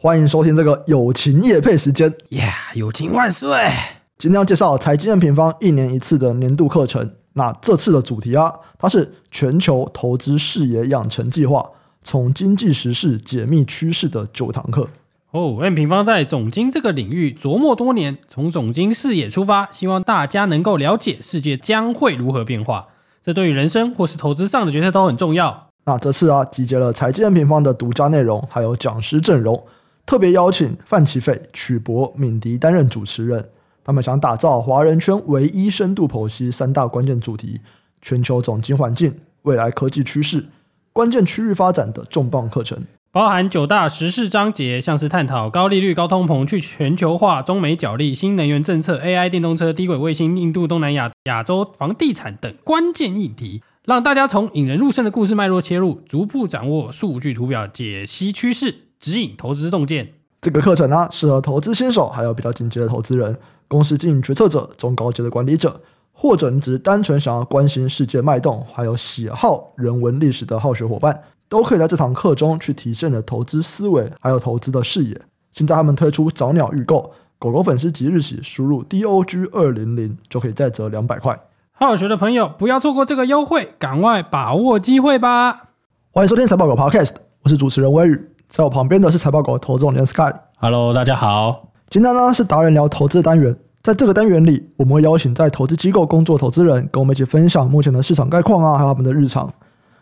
欢迎收听这个友情夜配时间。耶，友情万岁！今天要介绍财经 M 平方一年一次的年度课程。那这次的主题啊，它是全球投资视野养成计划，从经济时事解密趋势的九堂课。哦，M 平方在总经这个领域琢磨多年，从总经视野出发，希望大家能够了解世界将会如何变化。这对于人生或是投资上的决策都很重要。那这次啊，集结了财经 M 平方的独家内容，还有讲师阵容。特别邀请范琪斐、曲博、敏迪担任主持人，他们想打造华人圈唯一深度剖析三大关键主题：全球总经环境、未来科技趋势、关键区域发展的重磅课程，包含九大时事章节，像是探讨高利率、高通膨、去全球化、中美角力、新能源政策、AI 电动车、低轨卫星、印度、东南亚、亚洲房地产等关键议题，让大家从引人入胜的故事脉络切入，逐步掌握数据图表解析趋势。指引投资洞见，这个课程呢、啊，适合投资新手，还有比较进阶的投资人，公司经营决策者，中高阶的管理者，或者你只是单纯想要关心世界脉动，还有喜好人文历史的好学伙伴，都可以在这堂课中去提升你的投资思维，还有投资的视野。现在他们推出早鸟预购，狗狗粉丝即日起输入 DOG 二零零就可以再折两百块。好学的朋友不要错过这个优惠，赶快把握机会吧！欢迎收听财报狗 Podcast，我是主持人威宇。在我旁边的是财报狗投资总监 Sky。Hello，大家好。今天呢是达人聊投资的单元，在这个单元里，我们会邀请在投资机构工作投资人，跟我们一起分享目前的市场概况啊，还有他们的日常。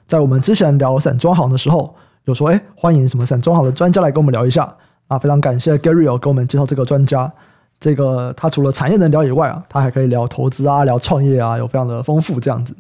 在我们之前聊散装行的时候，有说哎，欢迎什么散装行的专家来跟我们聊一下啊，非常感谢 Gary 有，给我们介绍这个专家。这个他除了产业能聊以外啊，他还可以聊投资啊，聊创业啊，有非常的丰富这样子。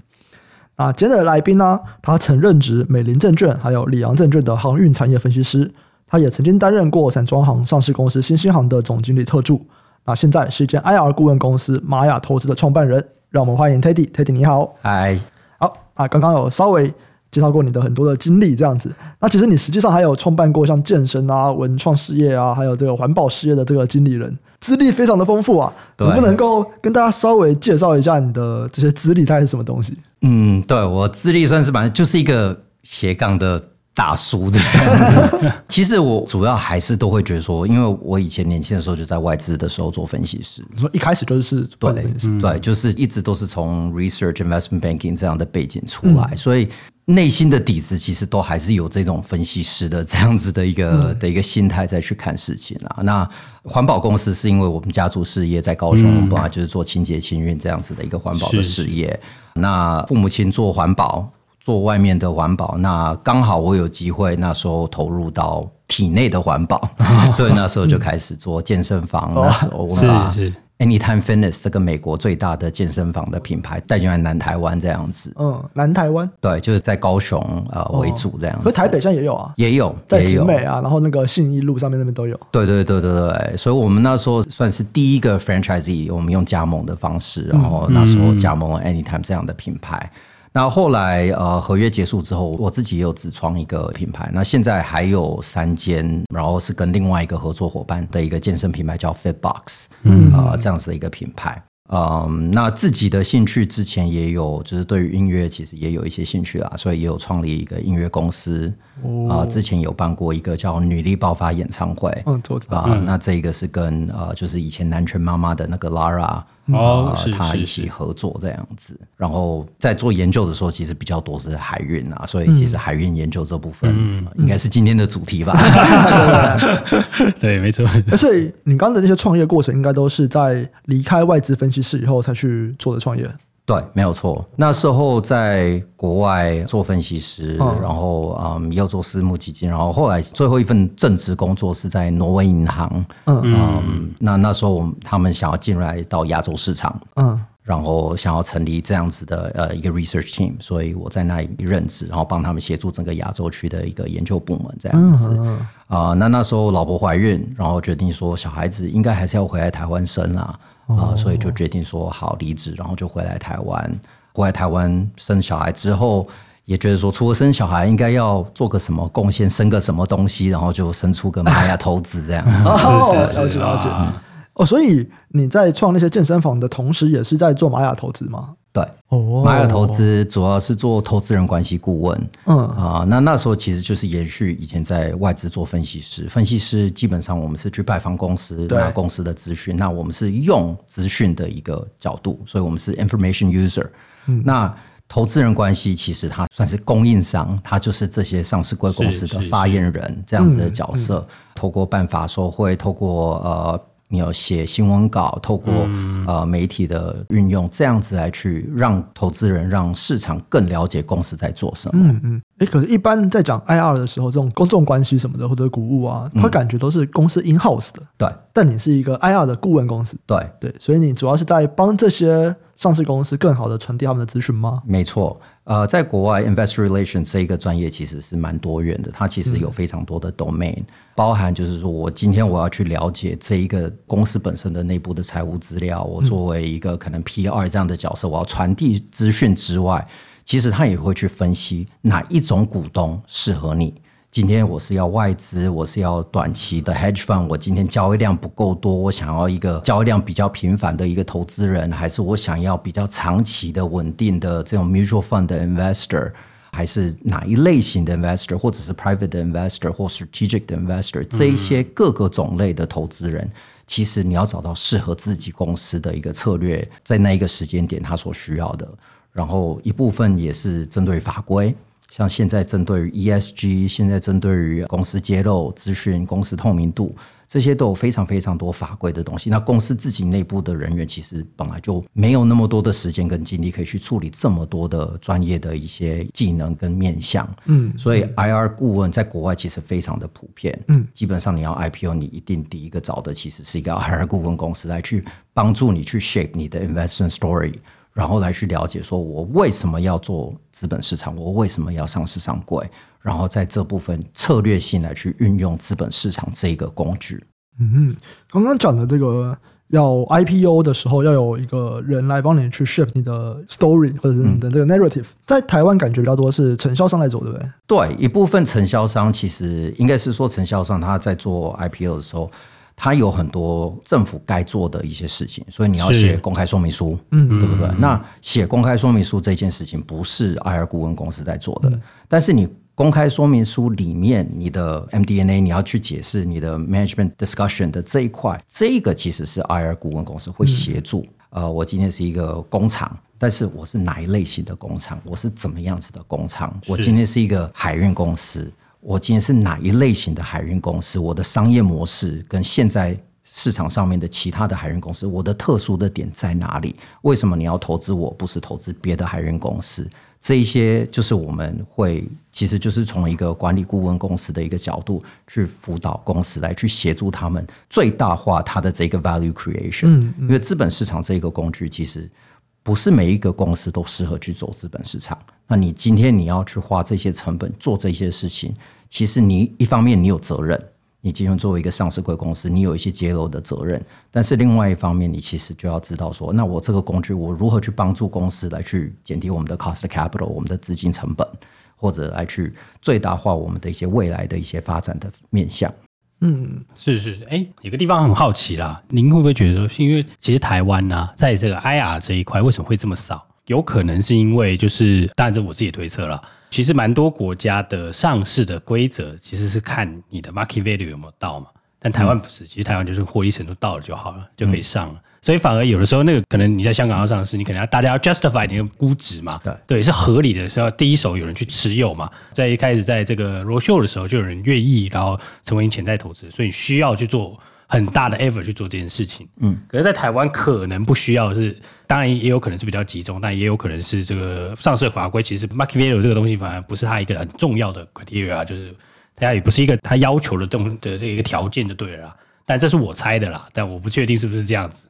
啊，今天的来宾呢，他曾任职美林证券还有里昂证券的航运产业分析师，他也曾经担任过散装行上市公司新兴行的总经理特助。那现在是一间 IR 顾问公司玛雅投资的创办人。让我们欢迎 Teddy，Teddy Teddy, 你好，嗨，好啊，刚刚有稍微介绍过你的很多的经历这样子。那其实你实际上还有创办过像健身啊、文创事业啊，还有这个环保事业的这个经理人，资历非常的丰富啊。能不能够跟大家稍微介绍一下你的这些资历，大概是什么东西？嗯，对，我资历算是反正就是一个斜杠的大叔这样子。其实我主要还是都会觉得说，因为我以前年轻的时候就在外资的时候做分析师，你说一开始就是对，对，就是一直都是从 research investment banking 这样的背景出来，嗯、所以内心的底子其实都还是有这种分析师的这样子的一个、嗯、的一个心态再去看事情啊。那环保公司是因为我们家族事业在高雄，本来、嗯、就是做清洁清运这样子的一个环保的事业。那父母亲做环保，做外面的环保，那刚好我有机会那时候投入到体内的环保，哦、所以那时候就开始做健身房。哦、那时候我把 Anytime Fitness 这个美国最大的健身房的品牌带进来南台湾这样子。嗯，南台湾对，就是在高雄呃为主这样子。和台北现在也有啊，也有在景美啊，然后那个信义路上面那边都有。对对对对对，所以我们那时候算是第一个 franchisee，我们用加盟的方式，然后那时候加盟 Anytime 这样的品牌。那后来，呃，合约结束之后，我自己也有自创一个品牌。那现在还有三间，然后是跟另外一个合作伙伴的一个健身品牌叫 Fitbox，嗯，呃，这样子的一个品牌。嗯，那自己的兴趣之前也有，就是对于音乐其实也有一些兴趣啊，所以也有创立一个音乐公司。啊、呃，之前有办过一个叫“女力爆发”演唱会。嗯，做啊、呃，那这一个是跟呃，就是以前南拳妈妈的那个 Lara 哦，她一起合作这样子。然后在做研究的时候，其实比较多是海运啊，所以其实海运研究这部分、嗯呃、应该是今天的主题吧？对，没错。所以你刚刚的那些创业过程，应该都是在离开外资分析师以后才去做的创业。对，没有错。那时候在国外做分析师，嗯、然后嗯，又做私募基金，然后后来最后一份正职工作是在挪威银行。嗯嗯，那那时候他们想要进来到亚洲市场，嗯，然后想要成立这样子的呃一个 research team，所以我在那里任职，然后帮他们协助整个亚洲区的一个研究部门这样子。啊、嗯呃，那那时候老婆怀孕，然后决定说小孩子应该还是要回来台湾生啦。啊，所以就决定说好离职，然后就回来台湾。回来台湾生小孩之后，也觉得说除了生小孩，应该要做个什么贡献，生个什么东西，然后就生出个玛雅投资这样子。是是是，了解了解。哦，所以你在创那些健身房的同时，也是在做玛雅投资吗？对，哦，玛雅投资主要是做投资人关系顾问。嗯啊，那那时候其实就是延续以前在外资做分析师，分析师基本上我们是去拜访公司，拿公司的资讯。那我们是用资讯的一个角度，所以我们是 information user。嗯，那投资人关系其实它算是供应商，它就是这些上市贵公司的发言人这样子的角色。透过办法说会，透过呃，你要写新闻稿，透过呃媒体的运用，这样子来去让投资人、让市场更了解公司在做什么。嗯嗯。哎，可是，一般在讲 IR 的时候，这种公众关系什么的，或者股务啊，他感觉都是公司 in house 的。对。但你是一个 IR 的顾问公司。对对，所以你主要是在帮这些。上市公司更好的传递他们的资讯吗？没错，呃，在国外，investor relations 这一个专业其实是蛮多元的，它其实有非常多的 domain，、嗯、包含就是说我今天我要去了解这一个公司本身的内部的财务资料，我作为一个可能 PR 这样的角色，我要传递资讯之外，其实他也会去分析哪一种股东适合你。今天我是要外资，我是要短期的 hedge fund。我今天交易量不够多，我想要一个交易量比较频繁的一个投资人，还是我想要比较长期的稳定的这种 mutual fund 的 investor，还是哪一类型的 investor，或者是 private 的 investor 或 strategic 的 investor，这一些各个种类的投资人，其实你要找到适合自己公司的一个策略，在那一个时间点他所需要的，然后一部分也是针对法规。像现在针对于 ESG，现在针对于公司揭露资讯、公司透明度，这些都有非常非常多法规的东西。那公司自己内部的人员其实本来就没有那么多的时间跟精力可以去处理这么多的专业的一些技能跟面向。嗯，所以 IR 顾问在国外其实非常的普遍。嗯，基本上你要 IPO，你一定第一个找的其实是一个 IR 顾问公司来去帮助你去 shape 你的 investment story。然后来去了解，说我为什么要做资本市场，我为什么要上市上柜，然后在这部分策略性来去运用资本市场这一个工具。嗯，刚刚讲的这个要 IPO 的时候，要有一个人来帮你去 shape 你的 story 或者是你的这个 narrative，嗯，在台湾感觉比较多是承销商来做，对不对？对，一部分承销商其实应该是说承销商他在做 IPO 的时候。它有很多政府该做的一些事情，所以你要写公开说明书，嗯，对不对？嗯、那写公开说明书这件事情不是 IR 顾问公司在做的，嗯、但是你公开说明书里面你的 MDNA 你要去解释你的 management discussion 的这一块，这个其实是 IR 顾问公司会协助。嗯、呃，我今天是一个工厂，但是我是哪一类型的工厂？我是怎么样子的工厂？我今天是一个海运公司。我今天是哪一类型的海运公司？我的商业模式跟现在市场上面的其他的海运公司，我的特殊的点在哪里？为什么你要投资我，不是投资别的海运公司？这一些就是我们会，其实就是从一个管理顾问公司的一个角度去辅导公司，来去协助他们最大化它的这个 value creation。嗯，因为资本市场这个工具其实。不是每一个公司都适合去走资本市场。那你今天你要去花这些成本做这些事情，其实你一方面你有责任，你今天作为一个上市贵公司，你有一些揭露的责任。但是另外一方面，你其实就要知道说，那我这个工具我如何去帮助公司来去减低我们的 cost capital，我们的资金成本，或者来去最大化我们的一些未来的一些发展的面向。嗯，是是是，哎，有个地方很好奇啦，您会不会觉得说，是因为其实台湾呢、在这个 IR 这一块为什么会这么少？有可能是因为就是，当然这我自己推测了，其实蛮多国家的上市的规则其实是看你的 market value 有没有到嘛，但台湾不是，其实台湾就是获利程度到了就好了，就可以上了。所以反而有的时候，那个可能你在香港要上市，你可能要大家要 justify 你的估值嘛，对，对，是合理的，是要第一手有人去持有嘛。在一开始在这个 roadshow 的时候，就有人愿意，然后成为你潜在投资，所以你需要去做很大的 effort 去做这件事情。嗯，可是，在台湾可能不需要，是当然也有可能是比较集中，但也有可能是这个上市法规其实 market value 这个东西反而不是它一个很重要的 criteria，就是它也不是一个它要求的东的这一个条件就对了啦。但这是我猜的啦，但我不确定是不是这样子。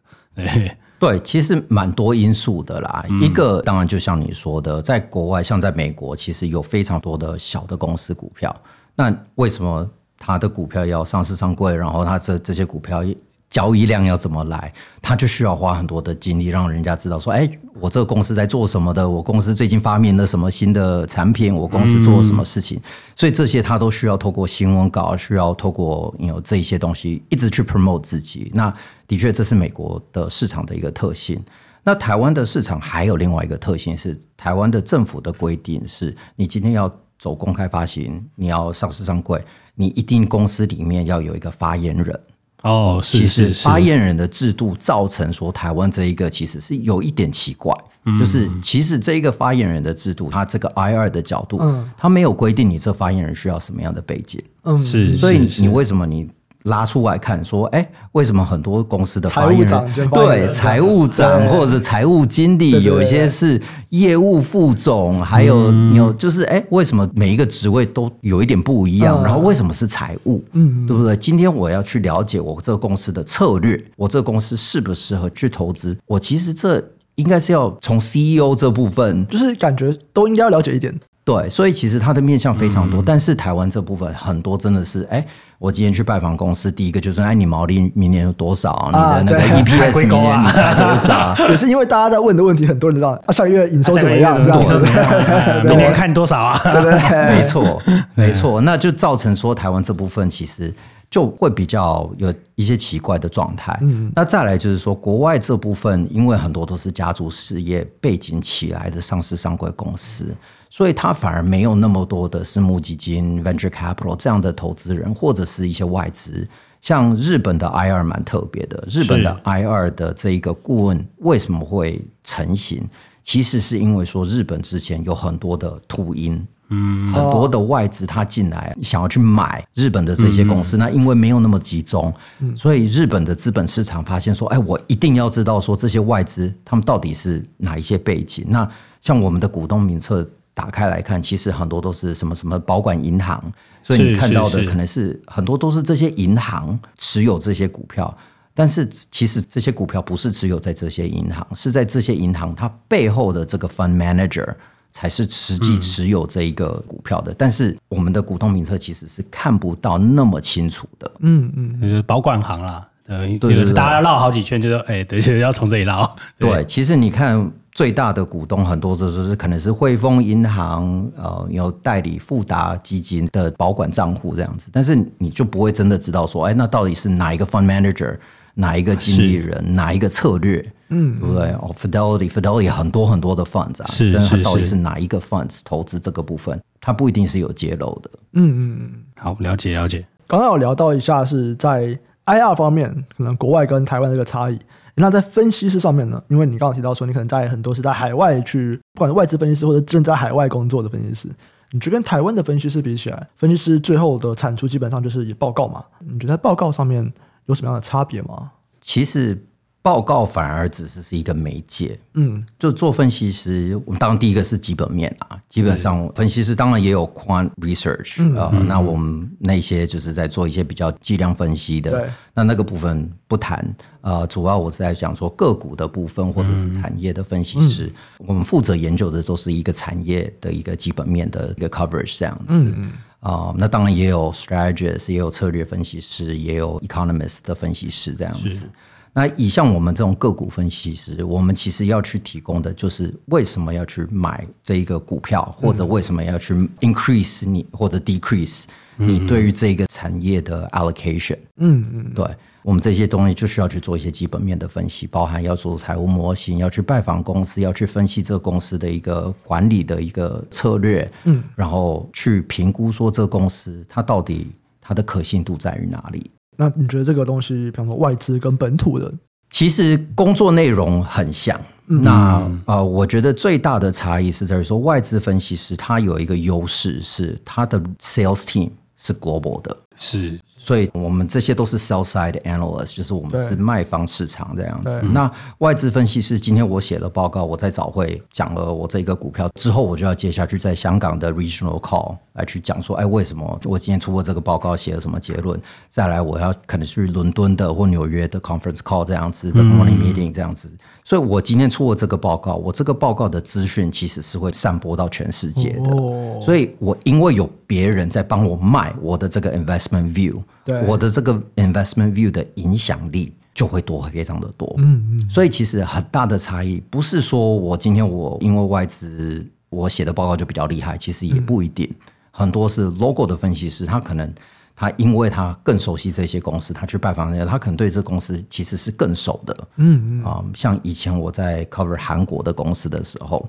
对，其实蛮多因素的啦。嗯、一个当然就像你说的，在国外，像在美国，其实有非常多的小的公司股票。那为什么它的股票要上市上柜？然后它这这些股票交易量要怎么来？它就需要花很多的精力，让人家知道说：哎，我这个公司在做什么的？我公司最近发明了什么新的产品？我公司做了什么事情？嗯、所以这些它都需要透过新闻稿，需要透过有这些东西一直去 promote 自己。那的确，这是美国的市场的一个特性。那台湾的市场还有另外一个特性是，台湾的政府的规定是，你今天要走公开发行，你要上市上柜，你一定公司里面要有一个发言人。哦，是是是，其实发言人的制度造成说台湾这一个其实是有一点奇怪，嗯、就是其实这一个发言人的制度，它这个 IR 的角度，嗯，它没有规定你这发言人需要什么样的背景，嗯，是，所以你为什么你？拉出来看，说，哎，为什么很多公司的财务长对财务长 或者财务经理，有一些是业务副总，还有有就是，哎，为什么每一个职位都有一点不一样？然后为什么是财务？嗯，对不对？今天我要去了解我这个公司的策略，我这个公司适不适合去投资？我其实这应该是要从 CEO 这部分，就是感觉都应该要了解一点。对，所以其实它的面向非常多，但是台湾这部分很多真的是，哎。我今天去拜访公司，第一个就是，哎，你毛利明年有多少？啊、你的那个 EPS 明年你差多少？也是因为大家在问的问题，很多人知道啊，上个月营收怎么样？这样子，明年看多少啊？对对，没错，没错，那就造成说台湾这部分其实就会比较有一些奇怪的状态。嗯，那再来就是说，国外这部分，因为很多都是家族事业背景起来的上市上柜公司。所以它反而没有那么多的私募基金、venture capital 这样的投资人，或者是一些外资。像日本的 IR 蛮特别的，日本的 IR 的这一个顾问为什么会成型？其实是因为说日本之前有很多的秃鹰，嗯，很多的外资他进来想要去买日本的这些公司，那因为没有那么集中，所以日本的资本市场发现说，哎，我一定要知道说这些外资他们到底是哪一些背景。那像我们的股东名册。打开来看，其实很多都是什么什么保管银行，所以你看到的可能是很多都是这些银行持有这些股票，但是其实这些股票不是持有在这些银行，是在这些银行它背后的这个 fund manager 才是实际持有这一个股票的。但是我们的股东名册其实是看不到那么清楚的。嗯嗯，就是保管行啦，对对对，大家绕好几圈，就说哎，对，就是要从这里绕。对，其实你看。最大的股东很多就是可能是汇丰银行，呃，有代理富达基金的保管账户这样子，但是你就不会真的知道说，哎，那到底是哪一个 fund manager，哪一个经理人，哪一个策略，嗯，对不对？哦，Fidelity，Fidelity 很多很多的 funds 啊，是，但是它到底是哪一个 funds 投资这个部分，它不一定是有揭露的。嗯嗯嗯，好，了解了解。刚刚有聊到一下是在 IR 方面，可能国外跟台湾这个差异。那在分析师上面呢？因为你刚刚提到说，你可能在很多是在海外去，不管是外资分析师或者正在海外工作的分析师，你觉得跟台湾的分析师比起来，分析师最后的产出基本上就是以报告嘛？你觉得在报告上面有什么样的差别吗？其实。报告反而只是是一个媒介，嗯，就做分析师，我们当然第一个是基本面啊，基本上分析师当然也有 quant research 啊、嗯。呃，那我们那些就是在做一些比较计量分析的，对。那那个部分不谈，呃，主要我是在讲说个股的部分或者是产业的分析师，嗯、我们负责研究的都是一个产业的一个基本面的一个 coverage 这样子，嗯啊、呃，那当然也有 strategist，也有策略分析师，也有 economist 的分析师这样子。那以像我们这种个股分析师，我们其实要去提供的就是为什么要去买这一个股票，或者为什么要去 increase 你或者 decrease 你对于这个产业的 allocation。嗯嗯，对，我们这些东西就需要去做一些基本面的分析，包含要做财务模型，要去拜访公司，要去分析这个公司的一个管理的一个策略，嗯，然后去评估说这个公司它到底它的可信度在于哪里。那你觉得这个东西，比方说外资跟本土的，其实工作内容很像。嗯、那呃，我觉得最大的差异是在于说，外资分析师他有一个优势是他的 sales team 是 global 的，是。所以我们这些都是 sell side analyst，就是我们是卖方市场这样子。那外资分析师，今天我写了报告，我在早会讲了我这个股票之后，我就要接下去在香港的 regional call 来去讲说，哎，为什么我今天出过这个报告，写了什么结论？再来，我要可能去伦敦的或纽约的 conference call 这样子的 morning meeting 这样子。所以我今天出过这个报告，我这个报告的资讯其实是会散播到全世界的。所以我因为有别人在帮我卖我的这个 investment view。对。我的这个 investment view 的影响力就会多非常的多，嗯嗯，所以其实很大的差异不是说我今天我因为外资我写的报告就比较厉害，其实也不一定，很多是 local 的分析师，他可能他因为他更熟悉这些公司，他去拜访人家，他可能对这公司其实是更熟的。嗯嗯。啊、嗯，像以前我在 cover 韩国的公司的时候，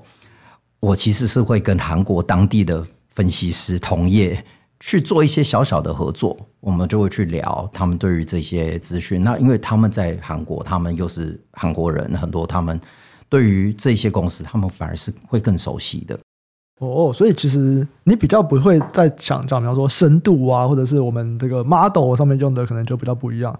我其实是会跟韩国当地的分析师同业去做一些小小的合作，我们就会去聊他们对于这些资讯。那因为他们在韩国，他们又是韩国人，很多他们对于这些公司，他们反而是会更熟悉的。哦，所以其实你比较不会再想讲，比方说深度啊，或者是我们这个 model 上面用的，可能就比较不一样，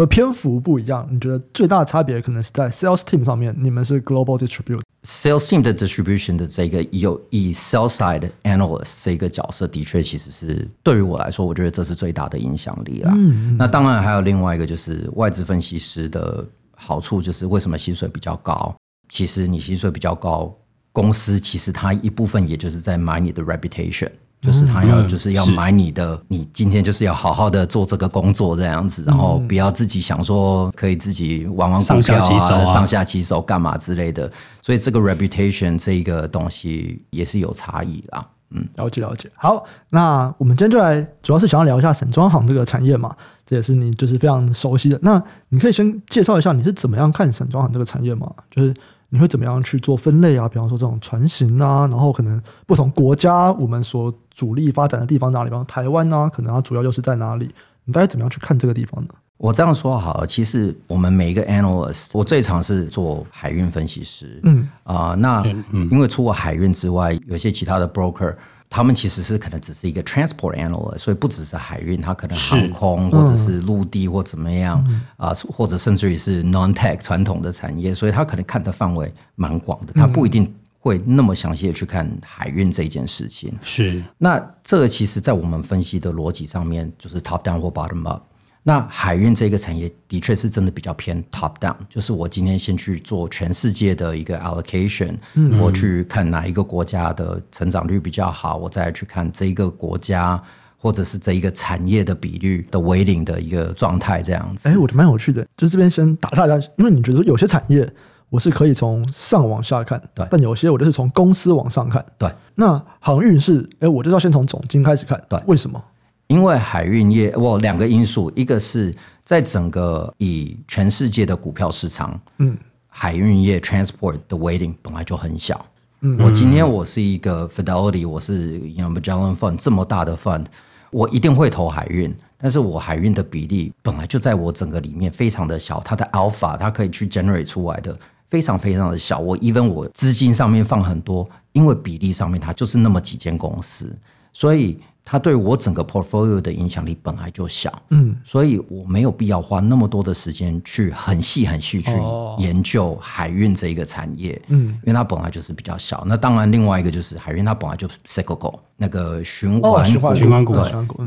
和篇幅不一样。你觉得最大的差别可能是在 sales team 上面，你们是 global distribute，sales team 的 distribution 的这个有以 sales side analyst 这个角色，的确其实是对于我来说，我觉得这是最大的影响力啦。嗯，那当然还有另外一个就是外资分析师的好处，就是为什么薪水比较高？其实你薪水比较高。公司其实它一部分也就是在买你的 reputation，就是他要就是要买你的，你今天就是要好好的做这个工作这样子，然后不要自己想说可以自己玩玩股票啊、上下其手干嘛之类的，所以这个 reputation 这一个东西也是有差异啦。嗯，了解了解。好，那我们今天就来主要是想要聊一下散装行这个产业嘛，这也是你就是非常熟悉的。那你可以先介绍一下你是怎么样看散装行这个产业吗？就是。你会怎么样去做分类啊？比方说这种船型啊，然后可能不同国家我们所主力发展的地方哪里？比方台湾啊，可能它主要又是在哪里？你大概怎么样去看这个地方呢？我这样说好了，其实我们每一个 analyst，我最常是做海运分析师，嗯啊、呃，那因为除了海运之外，有些其他的 broker。他们其实是可能只是一个 transport analyst，所以不只是海运，它可能航空或者是陆地或怎么样啊、嗯呃，或者甚至于是 non-tech 传统的产业，所以他可能看的范围蛮广的，他不一定会那么详细的去看海运这件事情。是，那这个其实在我们分析的逻辑上面，就是 top down 或 bottom up。那海运这个产业的确是真的比较偏 top down，就是我今天先去做全世界的一个 allocation，嗯，我去看哪一个国家的成长率比较好，我再去看这一个国家或者是这一个产业的比率的 weighting 的一个状态这样子。哎，我觉得蛮有趣的，就是这边先打岔一下，因为你觉得有些产业我是可以从上往下看，对，但有些我就是从公司往上看，对。那航运是，哎，我就是要先从总经开始看，对，为什么？因为海运业，我两个因素，一个是在整个以全世界的股票市场，嗯，海运业 transport 的 weighting 本来就很小。嗯，我今天我是一个 Fidelity，我是 you know Magellan Fund 这么大的 fund，我一定会投海运，但是我海运的比例本来就在我整个里面非常的小，它的 alpha 它可以去 generate 出来的非常非常的小。我 even 我资金上面放很多，因为比例上面它就是那么几间公司，所以。它对我整个 portfolio 的影响力本来就小，嗯，所以我没有必要花那么多的时间去很细很细去研究海运这一个产业，嗯，因为它本来就是比较小。那当然，另外一个就是海运，它本来就 cyclical 那个循环循环股，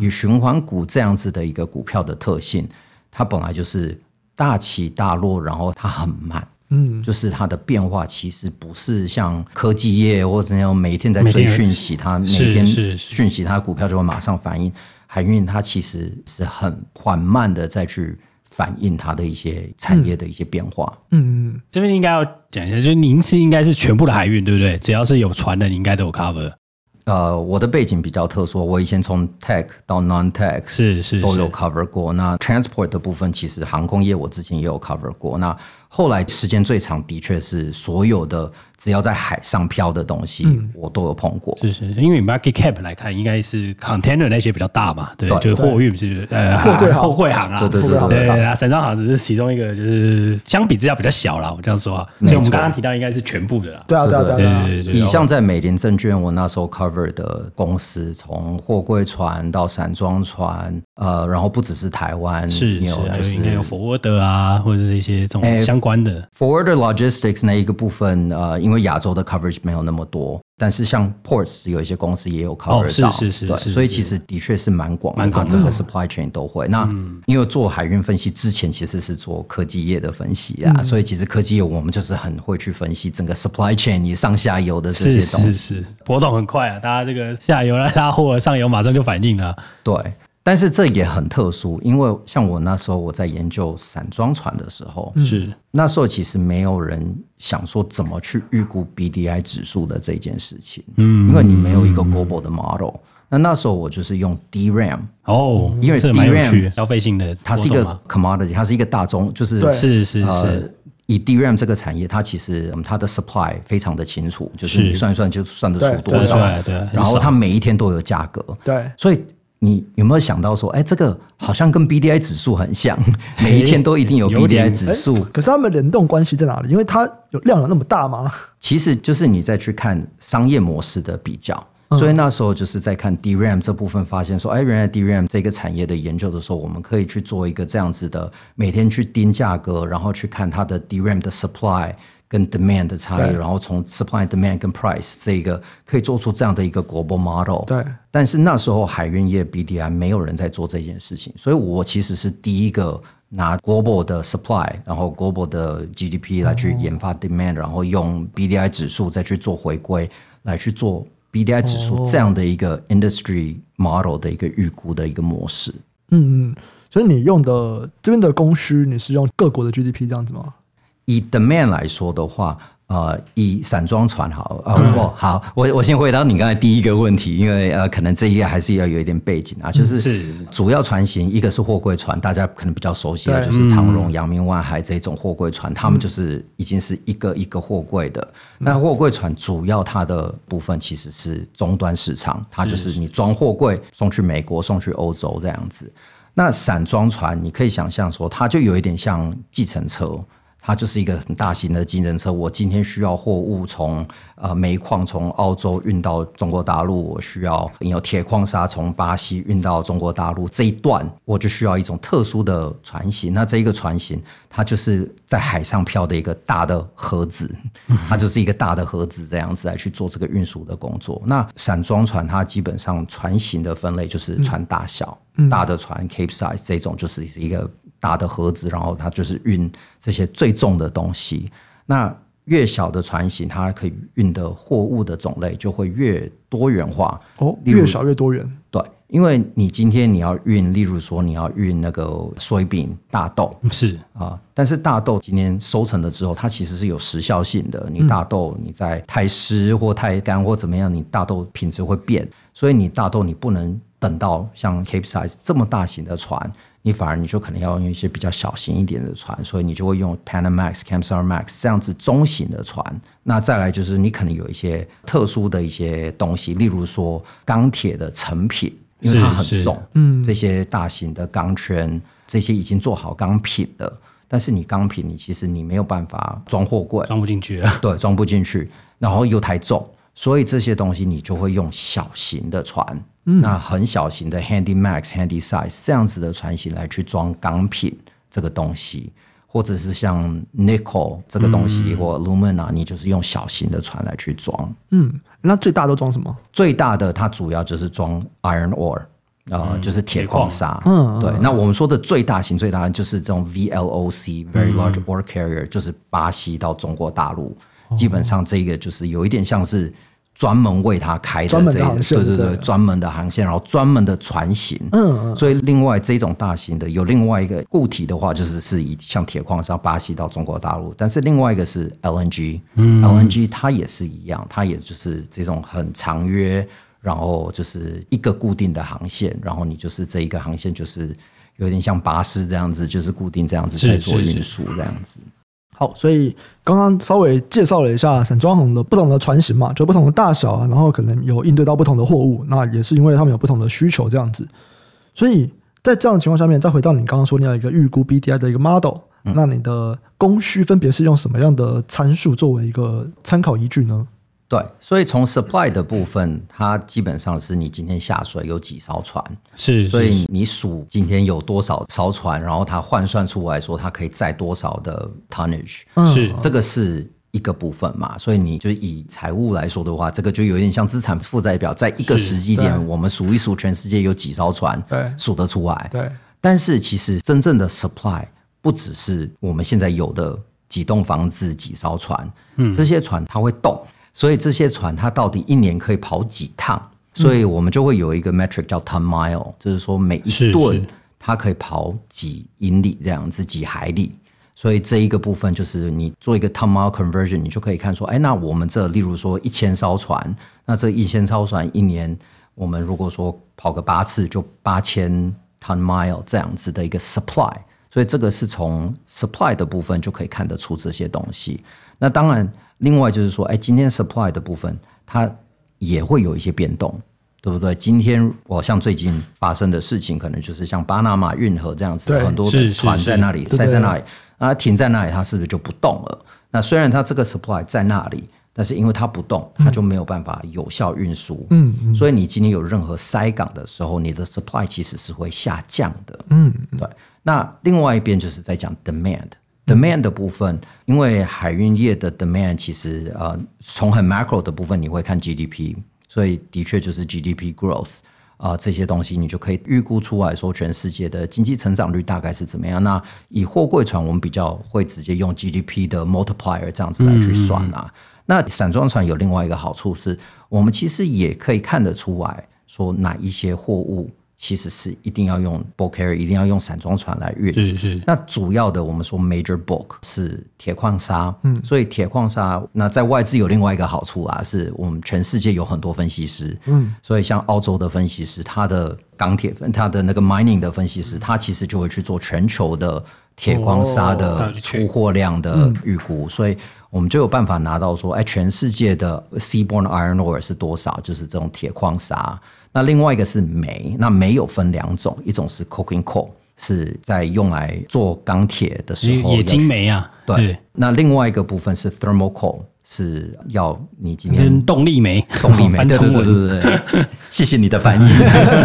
与循环股这样子的一个股票的特性，它本来就是大起大落，然后它很慢。嗯，就是它的变化其实不是像科技业或者那样每天在追讯息，它每天讯息它股票就会马上反应。海运它其实是很缓慢的再去反映它的一些产业的一些变化。嗯嗯，这边应该要讲一下，就是您是应该是全部的海运对不对？只要是有船的，你应该都有 cover。呃，我的背景比较特殊，我以前从 tech 到 non-tech 是是都有 cover 过。那 transport 的部分，其实航空业我之前也有 cover 过。那后来时间最长的确是所有的只要在海上漂的东西，我都有碰过。是是，因为 market cap 来看，应该是 container 那些比较大嘛，对，就是货运是呃货柜货柜行啊，对对对对对，散装行只是其中一个，就是相比之下比较小啦。我这样说啊，所以我们刚刚提到应该是全部的啦。对啊对啊对啊对对。以像在美林证券，我那时候 cover 的公司，从货柜船到散装船，呃，然后不只是台湾，是有就是应该有 forward 啊，或者是一些这种相。关的 forwarder logistics 那一个部分，呃，因为亚洲的 coverage 没有那么多，但是像 ports 有一些公司也有 cover 到，哦、是是是，对，所以其实的确是蛮广，蛮广，整个 supply chain 都会。嗯、那因为做海运分析之前，其实是做科技业的分析啊，嗯、所以其实科技业我们就是很会去分析整个 supply chain 你上下游的这些东西，是是是，波动很快啊，大家这个下游来拉货，上游马上就反应了，对。但是这也很特殊，因为像我那时候我在研究散装船的时候，是。那时候其实没有人想说怎么去预估 BDI 指数的这件事情，嗯，因为你没有一个 global 的 model，那那时候我就是用 DRAM 哦，因为 DRAM 消费性的，它是一个 commodity，它是一个大宗，就是是是是。呃以 DRAM 这个产业，它其实它的 supply 非常的清楚，就是你算一算就算得出多少，对对。然后它每一天都有价格，对。所以你有没有想到说，哎，这个好像跟 BDI 指数很像，每一天都一定有 BDI 指数。可是他们联动关系在哪里？因为它有量有那么大吗？其实就是你再去看商业模式的比较。所以那时候就是在看 DRAM 这部分，发现说，哎，原来 DRAM 这个产业的研究的时候，我们可以去做一个这样子的，每天去盯价格，然后去看它的 DRAM 的 supply 跟 demand 的差异，然后从 supply demand 跟 price 这个可以做出这样的一个 global model。对。但是那时候海运业 BDI 没有人在做这件事情，所以我其实是第一个拿 global 的 supply，然后 global 的 GDP 来去研发 demand，然后用 BDI 指数再去做回归，来去做。BDI 指数这样的一个 industry model 的一个预估的一个模式，嗯嗯，所以你用的这边的供需，你是用各国的 GDP 这样子吗？以 demand 来说的话。呃，以散装船好，呃，不好，我我先回答你刚才第一个问题，因为呃，可能这一个还是要有一点背景啊，就是主要船型，一个是货柜船，大家可能比较熟悉的，就是长荣、阳明、万海这种货柜船，他们就是已经是一个一个货柜的。那货柜船主要它的部分其实是终端市场，它就是你装货柜送去美国、送去欧洲这样子。那散装船，你可以想象说，它就有一点像计程车。它就是一个很大型的计程车。我今天需要货物从呃煤矿从澳洲运到中国大陆，我需要有铁矿砂从巴西运到中国大陆这一段，我就需要一种特殊的船型。那这一个船型，它就是在海上漂的一个大的盒子，它就是一个大的盒子这样子来去做这个运输的工作。那散装船它基本上船型的分类就是船大小，大的船 Capesize 这种就是一个。大的盒子，然后它就是运这些最重的东西。那越小的船型，它可以运的货物的种类就会越多元化。哦，越小越多元。对，因为你今天你要运，例如说你要运那个 soybean 大豆，是啊，但是大豆今天收成了之后，它其实是有时效性的。你大豆你在太湿或太干或怎么样，你大豆品质会变，所以你大豆你不能等到像 Capesize 这么大型的船。你反而你就可能要用一些比较小型一点的船，所以你就会用 Panamax、c a m s a r Max 这样子中型的船。那再来就是你可能有一些特殊的一些东西，例如说钢铁的成品，因为它很重，嗯，这些大型的钢圈，这些已经做好钢品的，但是你钢品你其实你没有办法装货柜，装不进去啊，对，装不进去，然后又太重，所以这些东西你就会用小型的船。嗯、那很小型的 Handy Max、Handy Size 这样子的船型来去装钢品这个东西，或者是像 Nickel 这个东西，嗯、或 Alumina，你就是用小型的船来去装。嗯，那最大都装什么？最大的它主要就是装 Iron Ore，啊、呃，就是铁矿砂。嗯，对。那我们说的最大型、最大的就是这种 VLOC、嗯、Very Large Ore Carrier，就是巴西到中国大陆，嗯、基本上这个就是有一点像是。专门为他开的这一个，对对对，专门的航线，然后专门的船型。嗯嗯。所以另外这种大型的有另外一个固体的话，就是是以像铁矿砂巴西到中国大陆，但是另外一个是 LNG，嗯，LNG 它也是一样，它也就是这种很长约，然后就是一个固定的航线，然后你就是这一个航线就是有点像巴士这样子，就是固定这样子在做运输这样子。好，所以刚刚稍微介绍了一下散装行的不同的船型嘛，就不同的大小啊，然后可能有应对到不同的货物，那也是因为他们有不同的需求这样子。所以在这样的情况下面，再回到你刚刚说你要一个预估 BDI 的一个 model，嗯，那你的供需分别是用什么样的参数作为一个参考依据呢？对，所以从 supply 的部分，它基本上是你今天下水有几艘船，是，所以你数今天有多少艘船，然后它换算出来说它可以载多少的 tonnage，是。这个是一个部分嘛。所以你就以财务来说的话，这个就有点像资产负债表，在一个时机点，我们数一数全世界有几艘船，对，数得出来。对，但是其实真正的 supply 不只是我们现在有的几栋房子、几艘船，嗯，这些船它会动。所以这些船它到底一年可以跑几趟？所以我们就会有一个 metric 叫 ton mile，就是说每一吨它可以跑几英里这样子，几海里。所以这一个部分就是你做一个 ton mile conversion，你就可以看说，哎，那我们这例如说一千艘船，那这一千艘船一年我们如果说跑个八次就八千 ton mile 这样子的一个 supply，所以这个是从 supply 的部分就可以看得出这些东西。那当然，另外就是说，哎，今天 supply 的部分它也会有一些变动，对不对？今天我像最近发生的事情，可能就是像巴拿马运河这样子，很多船在那里塞在那里，啊，停在那里，它是不是就不动了？那虽然它这个 supply 在那里。但是因为它不动，它就没有办法有效运输。嗯，嗯，所以你今天有任何塞港的时候，你的 supply 其实是会下降的。嗯，对。那另外一边就是在讲 demand 的部分，因为海运业的 demand 其实呃，从很 macro 的部分你会看 GDP，所以的确就是 GDP growth 啊、呃、这些东西，你就可以预估出来说全世界的经济成长率大概是怎么样。那以货柜船，我们比较会直接用 GDP 的 multiplier 这样子来去算啊。那散装船有另外一个好处是，我们其实也可以看得出来说哪一些货物其实是一定要用 bulk carrier，一定要用散装船来运。是是。那主要的我们说 major bulk 是铁矿砂，嗯，所以铁矿砂那在外资有另外一个好处啊，是我们全世界有很多分析师，嗯，所以像澳洲的分析师，他的钢铁分，他的那个 mining 的分析师，他其实就会去做全球的铁矿砂的出货量的预估，所以。我们就有办法拿到说，哎，全世界的 seaborne iron ore 是多少？就是这种铁矿砂。那另外一个是煤，那煤有分两种，一种是 coking coal，是在用来做钢铁的时候，冶金煤啊。对。那另外一个部分是 thermal coal。是要你今天动力煤，动力煤，对对对对对，谢谢你的翻译。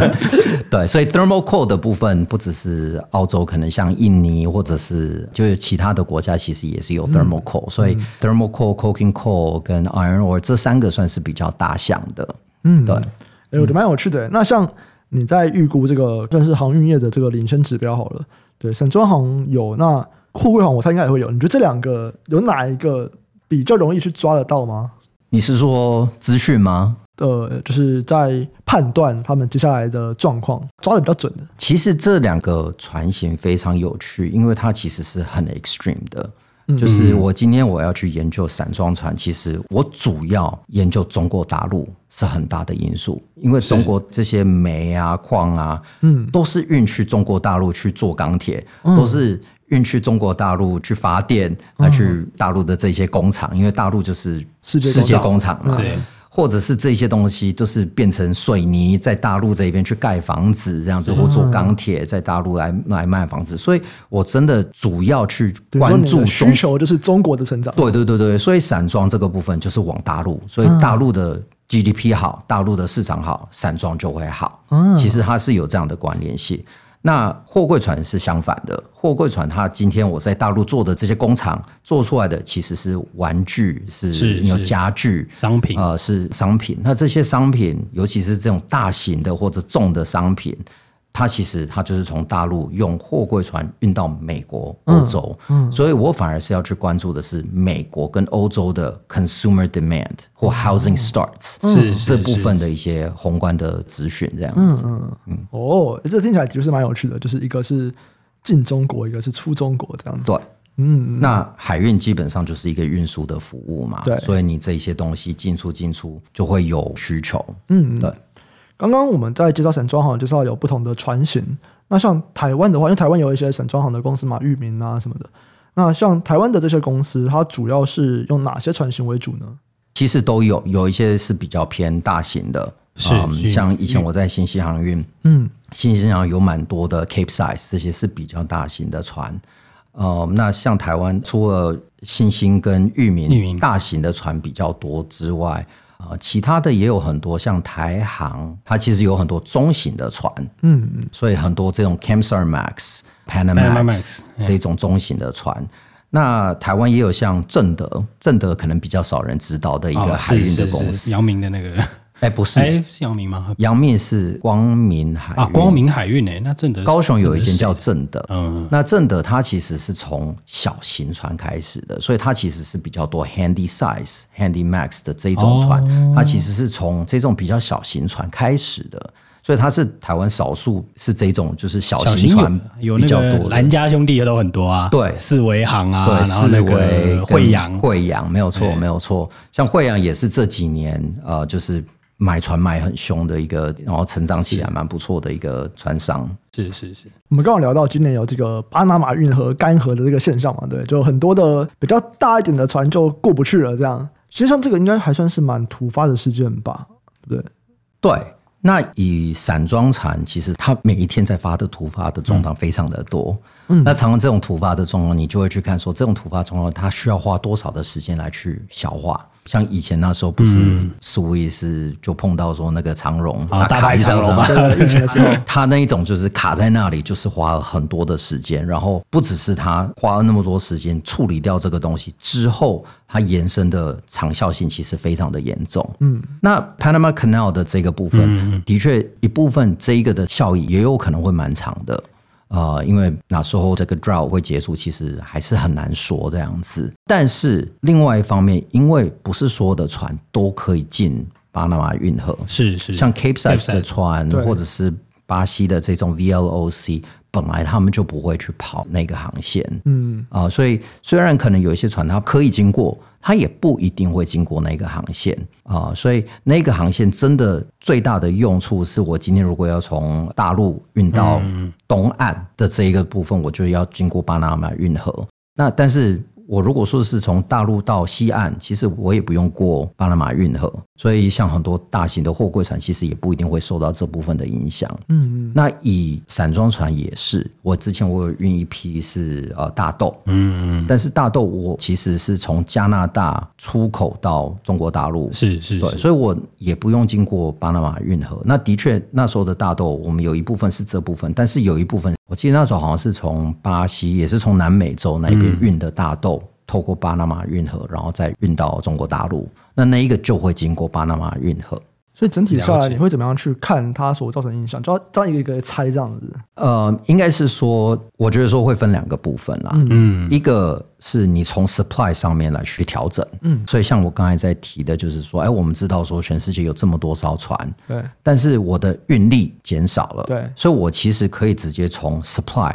对，所以 thermal coal 的部分不只是澳洲，可能像印尼或者是就是其他的国家，其实也是有 thermal coal、嗯。所以 thermal coal、coking coal 跟 iron ore 这三个算是比较大项的。嗯，对。哎，我觉得蛮有趣的。那像你在预估这个算是航运业的这个领先指标好了。对，沈中航有，那货柜航我猜应该也会有。你觉得这两个有哪一个？比较容易去抓得到吗？你是说资讯吗？呃，就是在判断他们接下来的状况，抓的比较准的。其实这两个船型非常有趣，因为它其实是很 extreme 的。嗯、就是我今天我要去研究散装船，其实我主要研究中国大陆是很大的因素，因为中国这些煤啊、矿啊，嗯，都是运去中国大陆去做钢铁，嗯、都是。运去中国大陆去发电，来去大陆的这些工厂，因为大陆就是世界工厂嘛，或者是这些东西都是变成水泥，在大陆这边去盖房子，这样子或做钢铁，在大陆来来卖房子。所以我真的主要去关注需求就是中国的成长。对对对对，所以散装这个部分就是往大陆，所以大陆的 GDP 好，大陆的市场好，散装就会好。嗯其实它是有这样的关联性。那货柜船是相反的，货柜船它今天我在大陆做的这些工厂做出来的其实是玩具，是有家具商品，呃，是商品。那这些商品，尤其是这种大型的或者重的商品。它其实它就是从大陆用货柜船运到美国、欧洲，嗯嗯、所以我反而是要去关注的是美国跟欧洲的 consumer demand 或 housing starts，是、嗯、这部分的一些宏观的资讯，这样子。嗯嗯嗯。哦，这听起来就是蛮有趣的，就是一个是进中国，一个是出中国这样子。对，嗯，那海运基本上就是一个运输的服务嘛，对，所以你这些东西进出进出就会有需求，嗯，对。刚刚我们在介绍散装行，介绍有不同的船型。那像台湾的话，因为台湾有一些散装行的公司嘛，裕民啊什么的。那像台湾的这些公司，它主要是用哪些船型为主呢？其实都有，有一些是比较偏大型的，是、嗯、像以前我在新西航运，嗯，新西航有蛮多的 Capesize，这些是比较大型的船。呃，那像台湾除了新兴跟裕民大型的船比较多之外。啊，其他的也有很多，像台航，它其实有很多中型的船，嗯嗯，所以很多这种 Camsar Max、Panamax 这种中型的船。那台湾也有像正德，正德可能比较少人知道的一个海运的公司，姚明的那个。哎，不是，哎，是阳明吗？阳明是光明海运。啊，光明海运哎，那正德高雄有一间叫正德，嗯，那正德它其实是从小型船开始的，所以它其实是比较多 handy size、handy max 的这种船，哦、它其实是从这种比较小型船开始的，所以它是台湾少数是这种就是小型船比较多的，蓝家兄弟也都很多啊，对，四维行啊，对，然后那个慧洋，慧洋没有错，没有错，像惠阳也是这几年呃，就是。买船买很凶的一个，然后成长起来蛮不错的一个船商。是是是，我们刚刚聊到今年有这个巴拿马运河干涸的这个现象嘛，对，就很多的比较大一点的船就过不去了，这样。实际上这个应该还算是蛮突发的事件吧，对不对？对。那以散装船，其实它每一天在发的突发的状况非常的多。嗯，那常常这种突发的状况，你就会去看说，这种突发状况它需要花多少的时间来去消化。像以前那时候不是苏伊士就碰到说那个长荣啊，卡一长荣嘛，疫情的时候，他那一种就是卡在那里，就是花了很多的时间，然后不只是他花了那么多时间处理掉这个东西之后，它延伸的长效性其实非常的严重。嗯，那 Panama Canal 的这个部分，的确一部分这一个的效益也有可能会蛮长的。呃，因为那时候这个 drought 会结束，其实还是很难说这样子。但是另外一方面，因为不是所有的船都可以进巴拿马运河，是是，像 Capesize 的船或者是巴西的这种 VLOC，本来他们就不会去跑那个航线。嗯啊、呃，所以虽然可能有一些船它可以经过。它也不一定会经过那个航线啊，所以那个航线真的最大的用处是我今天如果要从大陆运到东岸的这一个部分，我就要经过巴拿马运河。那但是。我如果说是从大陆到西岸，其实我也不用过巴拿马运河，所以像很多大型的货柜船，其实也不一定会受到这部分的影响。嗯嗯。那以散装船也是，我之前我有运一批是呃大豆，嗯嗯。但是大豆我其实是从加拿大出口到中国大陆，是是，对，所以我也不用经过巴拿马运河。那的确那时候的大豆，我们有一部分是这部分，但是有一部分。我记得那时候好像是从巴西，也是从南美洲那边运的大豆，嗯、透过巴拿马运河，然后再运到中国大陆。那那一个就会经过巴拿马运河。所以整体下来，你会怎么样去看它所造成的影响？就要这样一个一个猜这样子。呃，应该是说，我觉得说会分两个部分啦。嗯，一个是你从 supply 上面来去调整。嗯，所以像我刚才在提的，就是说，哎，我们知道说全世界有这么多艘船，对，但是我的运力减少了，对，所以我其实可以直接从 supply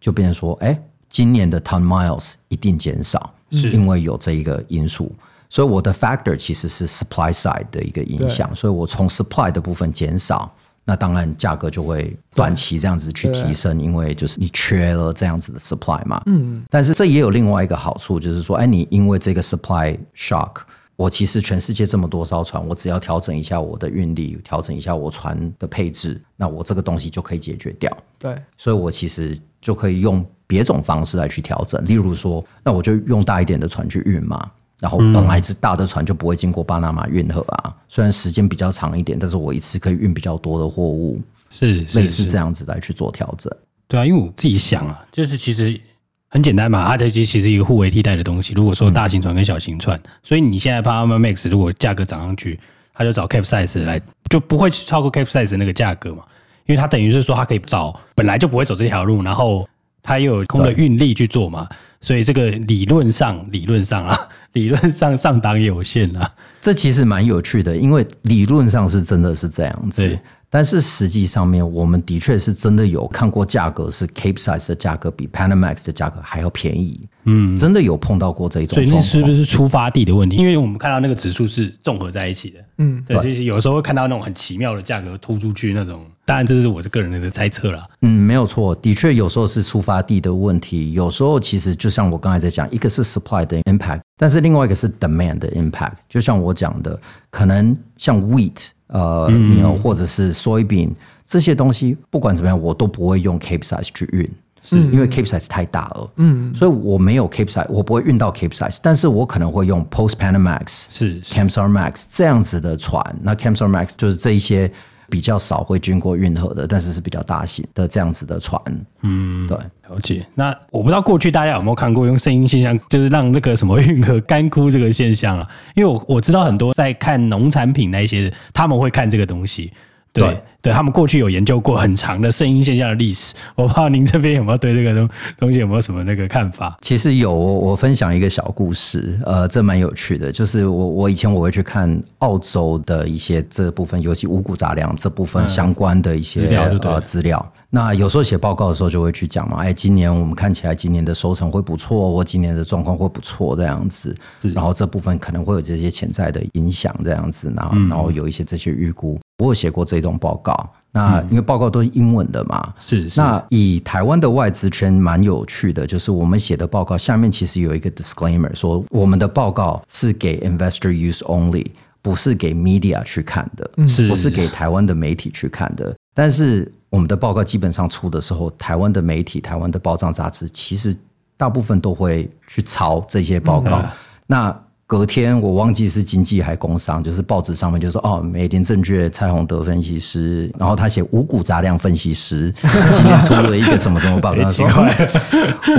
就变成说，哎，今年的 ton miles 一定减少，是因为有这一个因素。所以我的 factor 其实是 supply side 的一个影响，所以我从 supply 的部分减少，那当然价格就会短期这样子去提升，因为就是你缺了这样子的 supply 嘛。嗯，但是这也有另外一个好处，就是说，哎，你因为这个 supply shock，我其实全世界这么多艘船，我只要调整一下我的运力，调整一下我船的配置，那我这个东西就可以解决掉。对，所以我其实就可以用别种方式来去调整，例如说，那我就用大一点的船去运嘛。然后本来是大的船就不会经过巴拿马运河啊，嗯、虽然时间比较长一点，但是我一次可以运比较多的货物，是，是类似这样子来去做调整。对啊，因为我自己想啊，就是其实很简单嘛，它其实其实一个互为替代的东西。如果说大型船跟小型船，嗯、所以你现在 Panama Max 如果价格涨上去，它就找 Capesize 来，就不会超过 Capesize 那个价格嘛，因为它等于是说它可以找本来就不会走这条路，然后它又有空的运力去做嘛。所以这个理论上，理论上啊，理论上上档有限啊。这其实蛮有趣的，因为理论上是真的是这样子。但是实际上面，我们的确是真的有看过价格是 Capesize 的价格比 Panamax 的价格还要便宜，嗯，真的有碰到过这一种。所以那是不是出发地的问题？因为我们看到那个指数是综合在一起的，嗯，对，其实有时候会看到那种很奇妙的价格突出去那种。当然，这是我的个人的猜测了。嗯，没有错，的确有时候是出发地的问题，有时候其实就像我刚才在讲，一个是 supply 的 impact，但是另外一个是 demand 的 impact。就像我讲的，可能像 wheat。呃，嗯、有或者是 soybean 这些东西，不管怎么样，我都不会用 Capesize 去运，是因为 Capesize 太大了，嗯，所以我没有 Capesize，我不会运到 Capesize，但是我可能会用 Post Panamax 是 Camsar Max 这样子的船，那 Camsar Max 就是这一些。比较少会经过运河的，但是是比较大型的这样子的船。嗯，对，了解。那我不知道过去大家有没有看过用声音现象，就是让那个什么运河干枯这个现象啊？因为我我知道很多在看农产品那些，他们会看这个东西。对对对，他们过去有研究过很长的声音现象的历史，我不知道您这边有没有对这个东东西有没有什么那个看法？其实有，我分享一个小故事，呃，这蛮有趣的，就是我我以前我会去看澳洲的一些这部分，尤其五谷杂粮这部分相关的一些、嗯、呃资料。那有时候写报告的时候就会去讲嘛，哎，今年我们看起来今年的收成会不错，或今年的状况会不错这样子，然后这部分可能会有这些潜在的影响这样子，然后然后有一些这些预估。我有写过这种报告，那因为报告都是英文的嘛，是、嗯。那以台湾的外资圈蛮有趣的，就是我们写的报告下面其实有一个 disclaimer，说我们的报告是给 investor use only，不是给 media 去看的，是不是给台湾的媒体去看的。但是我们的报告基本上出的时候，台湾的媒体、台湾的报章杂志，其实大部分都会去抄这些报告。嗯、那隔天我忘记是经济还工商，就是报纸上面就说哦，美林证券蔡宏德分析师，然后他写五谷杂粮分析师，今天出了一个什么什么报告，说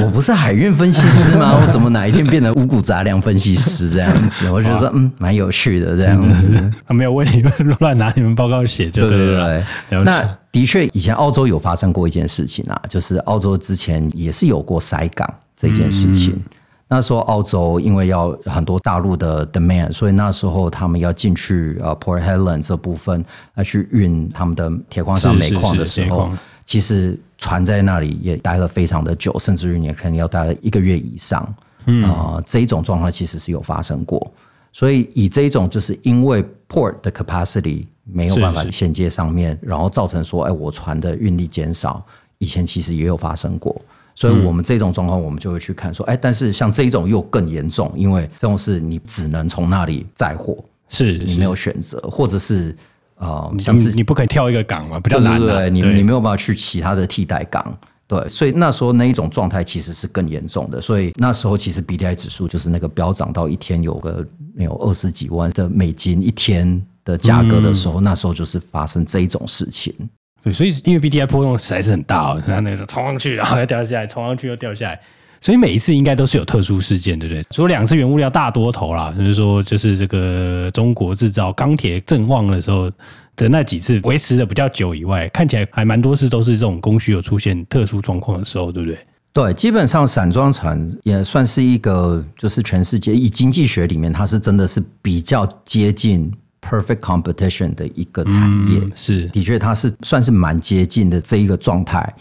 我不是海运分析师吗？我怎么哪一天变成五谷杂粮分析师这样子？我觉得 嗯，蛮有趣的这样子。他没有问你们乱拿你们报告写，就对对对。那的确，以前澳洲有发生过一件事情啊，就是澳洲之前也是有过塞港这件事情。嗯那时候澳洲因为要很多大陆的 demand，所以那时候他们要进去呃 Port Hedland 这部分来去运他们的铁矿砂煤矿的时候，其实船在那里也待了非常的久，甚至于你可能要待了一个月以上。嗯啊，这一种状况其实是有发生过。所以以这一种就是因为 port 的 capacity 没有办法衔接上面，然后造成说，哎，我船的运力减少，以前其实也有发生过。所以，我们这种状况，我们就会去看说，哎，但是像这一种又更严重，因为这种是你只能从那里载货，是你没有选择，或者是呃，像你不可以跳一个港嘛，比较难、啊，对，对，对，你你没有办法去其他的替代港，对，所以那时候那一种状态其实是更严重的，所以那时候其实 BDI 指数就是那个飙涨到一天有个有二十几万的美金一天的价格的时候，那时候就是发生这一种事情。对，所以因为 B D I 波动实在是很大哦，它那个冲上去，然后又掉下来，冲上去又掉下来，所以每一次应该都是有特殊事件，对不对？除了两次原物料大多头啦，就是说，就是这个中国制造钢铁正旺的时候的那几次维持的比较久以外，看起来还蛮多次都是这种供需有出现特殊状况的时候，对不对？对，基本上散装船也算是一个，就是全世界以经济学里面，它是真的是比较接近。Perfect competition 的一个产业、嗯、是的确，它是算是蛮接近的这一个状态，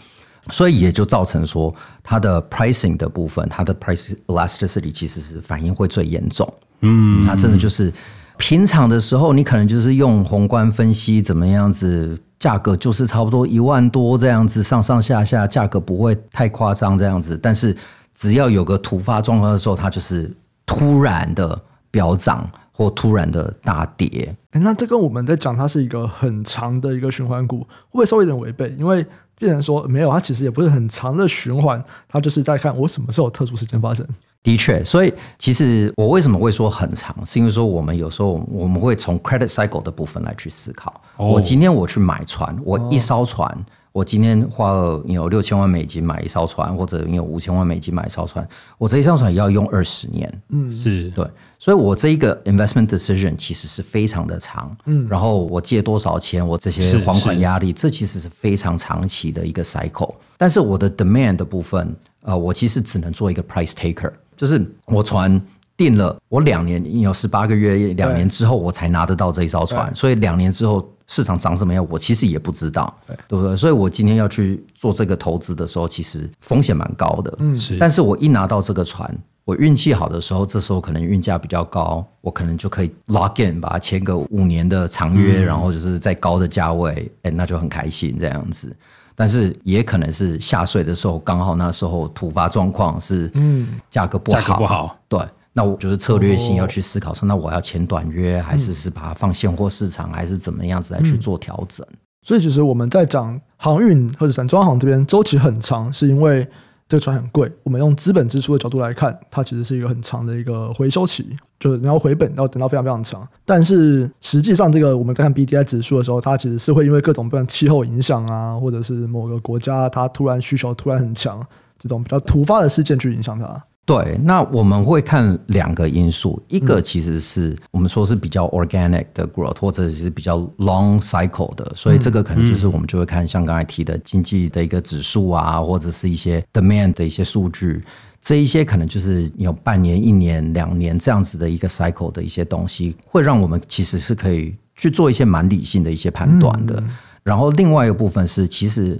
所以也就造成说它的 pricing 的部分，它的 price elasticity 其实是反应会最严重。嗯，它真的就是平常的时候，你可能就是用宏观分析怎么样子，价格就是差不多一万多这样子，上上下下价格不会太夸张这样子，但是只要有个突发状况的时候，它就是突然的飙涨。或突然的大跌，哎，那这跟我们在讲它是一个很长的一个循环股，会不会稍微有点违背？因为变成说没有，它其实也不是很长的循环，它就是在看我什么时候有特殊事件发生。的确，所以其实我为什么会说很长，是因为说我们有时候我们会从 credit cycle 的部分来去思考。哦、我今天我去买船，我一艘船。哦我今天花了有六千万美金买一艘船，或者有五千万美金买一艘船，我这一艘船也要用二十年，嗯，是对，所以我这一个 investment decision 其实是非常的长，嗯，然后我借多少钱，我这些还款压力，这其实是非常长期的一个 cycle。但是我的 demand 的部分，呃，我其实只能做一个 price taker，就是我船定了，我两年有十八个月，两年之后我才拿得到这一艘船，所以两年之后。市场长什么样，我其实也不知道，对，对不对？所以我今天要去做这个投资的时候，其实风险蛮高的。嗯，是。但是我一拿到这个船，我运气好的时候，这时候可能运价比较高，我可能就可以 lock in，把它签个五年的长约，嗯、然后就是在高的价位，哎，那就很开心这样子。但是也可能是下水的时候，刚好那时候突发状况是，嗯，价格不好，价格不好，对。那我就是策略性要去思考，说那我要签短约，还是是把它放现货市场，还是怎么样子来去做调整？所以其实我们在讲航运或者散装航这边周期很长，是因为这个船很贵。我们用资本支出的角度来看，它其实是一个很长的一个回收期，就是你要回本要等到非常非常长。但是实际上，这个我们在看 BDI 指数的时候，它其实是会因为各种各样气候影响啊，或者是某个国家它突然需求突然很强，这种比较突发的事件去影响它。对，那我们会看两个因素，一个其实是我们说是比较 organic 的 growth，或者是比较 long cycle 的，所以这个可能就是我们就会看像刚才提的经济的一个指数啊，或者是一些 demand 的一些数据，这一些可能就是有半年、一年、两年这样子的一个 cycle 的一些东西，会让我们其实是可以去做一些蛮理性的一些判断的。然后另外一个部分是，其实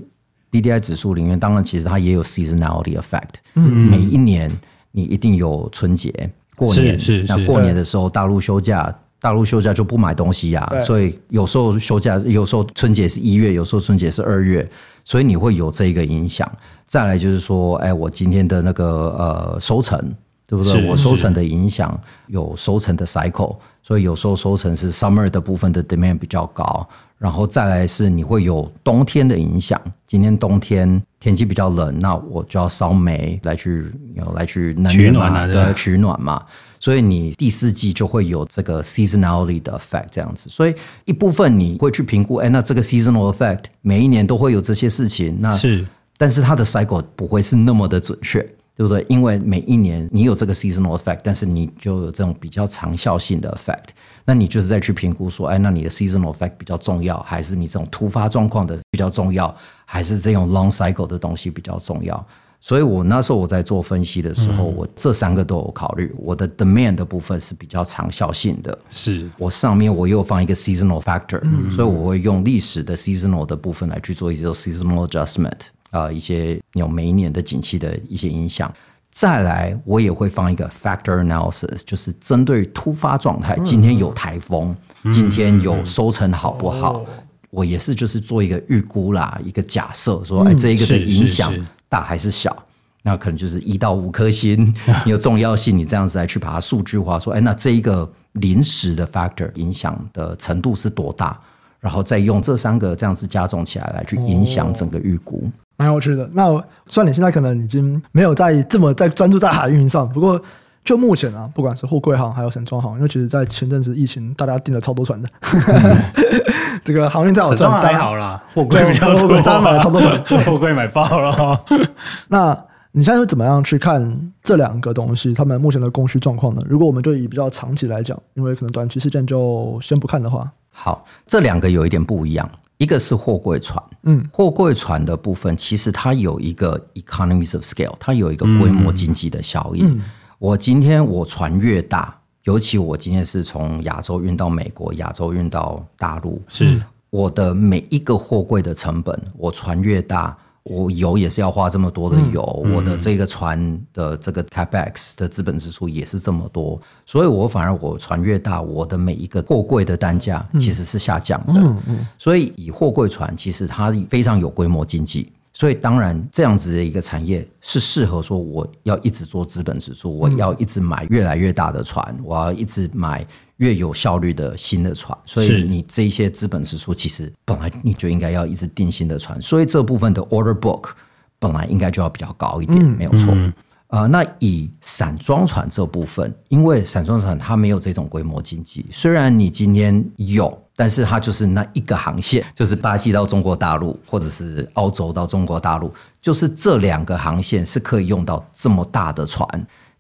B D I 指数里面，当然其实它也有 seasonality effect，嗯，每一年。你一定有春节过年，是，是，是那过年的时候大陆休假，大陆休假就不买东西呀、啊，所以有时候休假，有时候春节是一月，有时候春节是二月，所以你会有这个影响。再来就是说，哎，我今天的那个呃收成，对不对？我收成的影响有收成的 cycle，所以有时候收成是 summer 的部分的 demand 比较高。然后再来是你会有冬天的影响。今天冬天天气比较冷，那我就要烧煤来去，来去能源嘛，取暖啊，对，取暖嘛。所以你第四季就会有这个 seasonality 的 effect 这样子。所以一部分你会去评估，哎，那这个 seasonal effect 每一年都会有这些事情，那是，但是它的 cycle 不会是那么的准确。对不对？因为每一年你有这个 seasonal effect，但是你就有这种比较长效性的 effect，那你就是再去评估说，哎，那你的 seasonal effect 比较重要，还是你这种突发状况的比较重要，还是这种 long cycle 的东西比较重要？所以我那时候我在做分析的时候，嗯、我这三个都有考虑。我的 demand 的部分是比较长效性的，是我上面我又放一个 seasonal factor，、嗯、所以我会用历史的 seasonal 的部分来去做一些 seasonal adjustment。啊，一些有每一年的景气的一些影响，再来我也会放一个 factor analysis，就是针对突发状态，今天有台风，今天有收成好不好，我也是就是做一个预估啦，一个假设说，哎，这一个的影响大还是小？那可能就是一到五颗星，你有重要性，你这样子来去把它数据化，说，哎，那这一个临时的 factor 影响的程度是多大？然后再用这三个这样子加重起来来去影响整个预估。蛮有趣的。那虽然你现在可能已经没有在这么在专注在海运上，不过就目前啊，不管是货柜行还有散装行，因为其实，在前阵子疫情，大家订 了超多船的，嗯、这个航运在我这还好啦，货柜比较多，大家买了超多船，货柜买爆了。那你现在会怎么样去看这两个东西？他们目前的供需状况呢？如果我们就以比较长期来讲，因为可能短期事件就先不看的话，好，这两个有一点不一样。一个是货柜船，嗯，货柜船的部分其实它有一个 economies of scale，它有一个规模经济的效应。嗯嗯、我今天我船越大，尤其我今天是从亚洲运到美国，亚洲运到大陆，是我的每一个货柜的成本，我船越大。我油也是要花这么多的油，嗯、我的这个船的这个 capex 的资本支出也是这么多，所以我反而我船越大，我的每一个货柜的单价其实是下降的。嗯嗯、所以以货柜船其实它非常有规模经济，所以当然这样子的一个产业是适合说我要一直做资本支出，我要一直买越来越大的船，我要一直买。越有效率的新的船，所以你这一些资本支出其实本来你就应该要一直定新的船，所以这部分的 order book 本来应该就要比较高一点，嗯、没有错。呃，那以散装船这部分，因为散装船它没有这种规模经济，虽然你今天有，但是它就是那一个航线，就是巴西到中国大陆，或者是澳洲到中国大陆，就是这两个航线是可以用到这么大的船。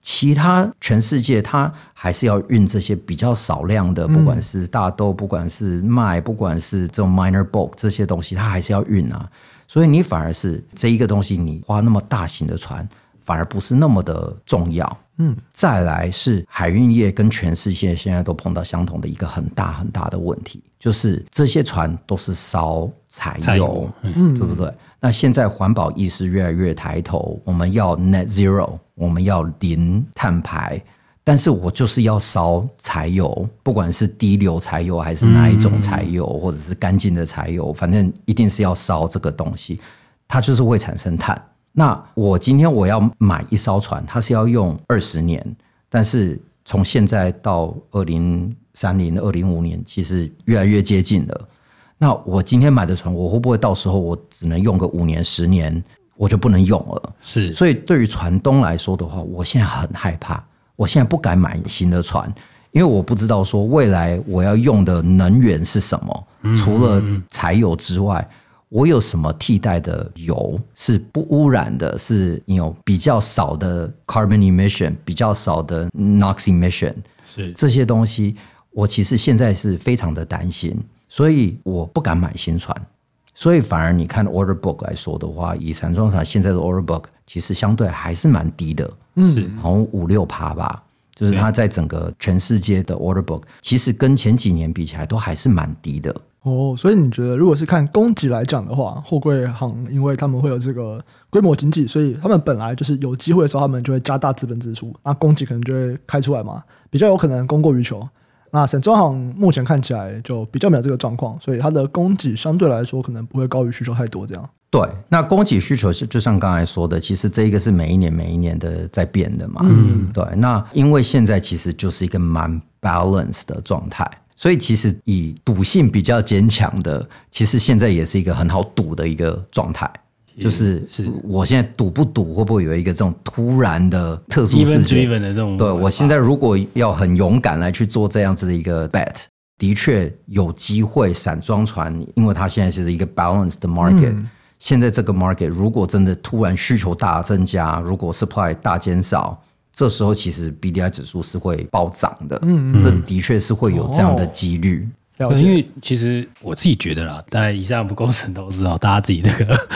其他全世界，它还是要运这些比较少量的，不管是大豆，不管是麦，不管是这种 minor bulk 这些东西，它还是要运啊。所以你反而是这一个东西，你花那么大型的船，反而不是那么的重要。嗯，再来是海运业跟全世界现在都碰到相同的一个很大很大的问题，就是这些船都是烧柴油，嗯，对不对？那现在环保意识越来越抬头，我们要 net zero，我们要零碳排，但是我就是要烧柴油，不管是低硫柴油还是哪一种柴油，或者是干净的柴油，反正一定是要烧这个东西，它就是会产生碳。那我今天我要买一艘船，它是要用二十年，但是从现在到二零三零、二零五年，其实越来越接近了。那我今天买的船，我会不会到时候我只能用个五年、十年，我就不能用了？是，所以对于船东来说的话，我现在很害怕，我现在不敢买新的船，因为我不知道说未来我要用的能源是什么，除了柴油之外，我有什么替代的油是不污染的，是有比较少的 carbon emission，比较少的 NOx emission，是。这些东西，我其实现在是非常的担心，所以我不敢买新船。所以反而你看 order book 来说的话，以散装船现在的 order book 其实相对还是蛮低的，嗯，好像五六趴吧，就是它在整个全世界的 order book，其实跟前几年比起来都还是蛮低的。哦，所以你觉得如果是看供给来讲的话，货柜行因为他们会有这个规模经济，所以他们本来就是有机会的时候，他们就会加大资本支出，那供给可能就会开出来嘛，比较有可能供过于求。那散装行目前看起来就比较没有这个状况，所以它的供给相对来说可能不会高于需求太多。这样对，那供给需求是就像刚才说的，其实这一个是每一年每一年的在变的嘛。嗯，对。那因为现在其实就是一个蛮 balance 的状态，所以其实以赌性比较坚强的，其实现在也是一个很好赌的一个状态。就是是，我现在赌不赌，会不会有一个这种突然的特殊事件的这种？对，我现在如果要很勇敢来去做这样子的一个 bet，的确有机会。散装船，因为它现在是一个 balanced market，嗯，现在这个 market 如果真的突然需求大增加，如果 supply 大减少，这时候其实 BDI 指数是会暴涨的。嗯，嗯，这的确是会有这样的几率。哦，因为其实我自己觉得啦，但以上不构成投资哦，大家自己那个。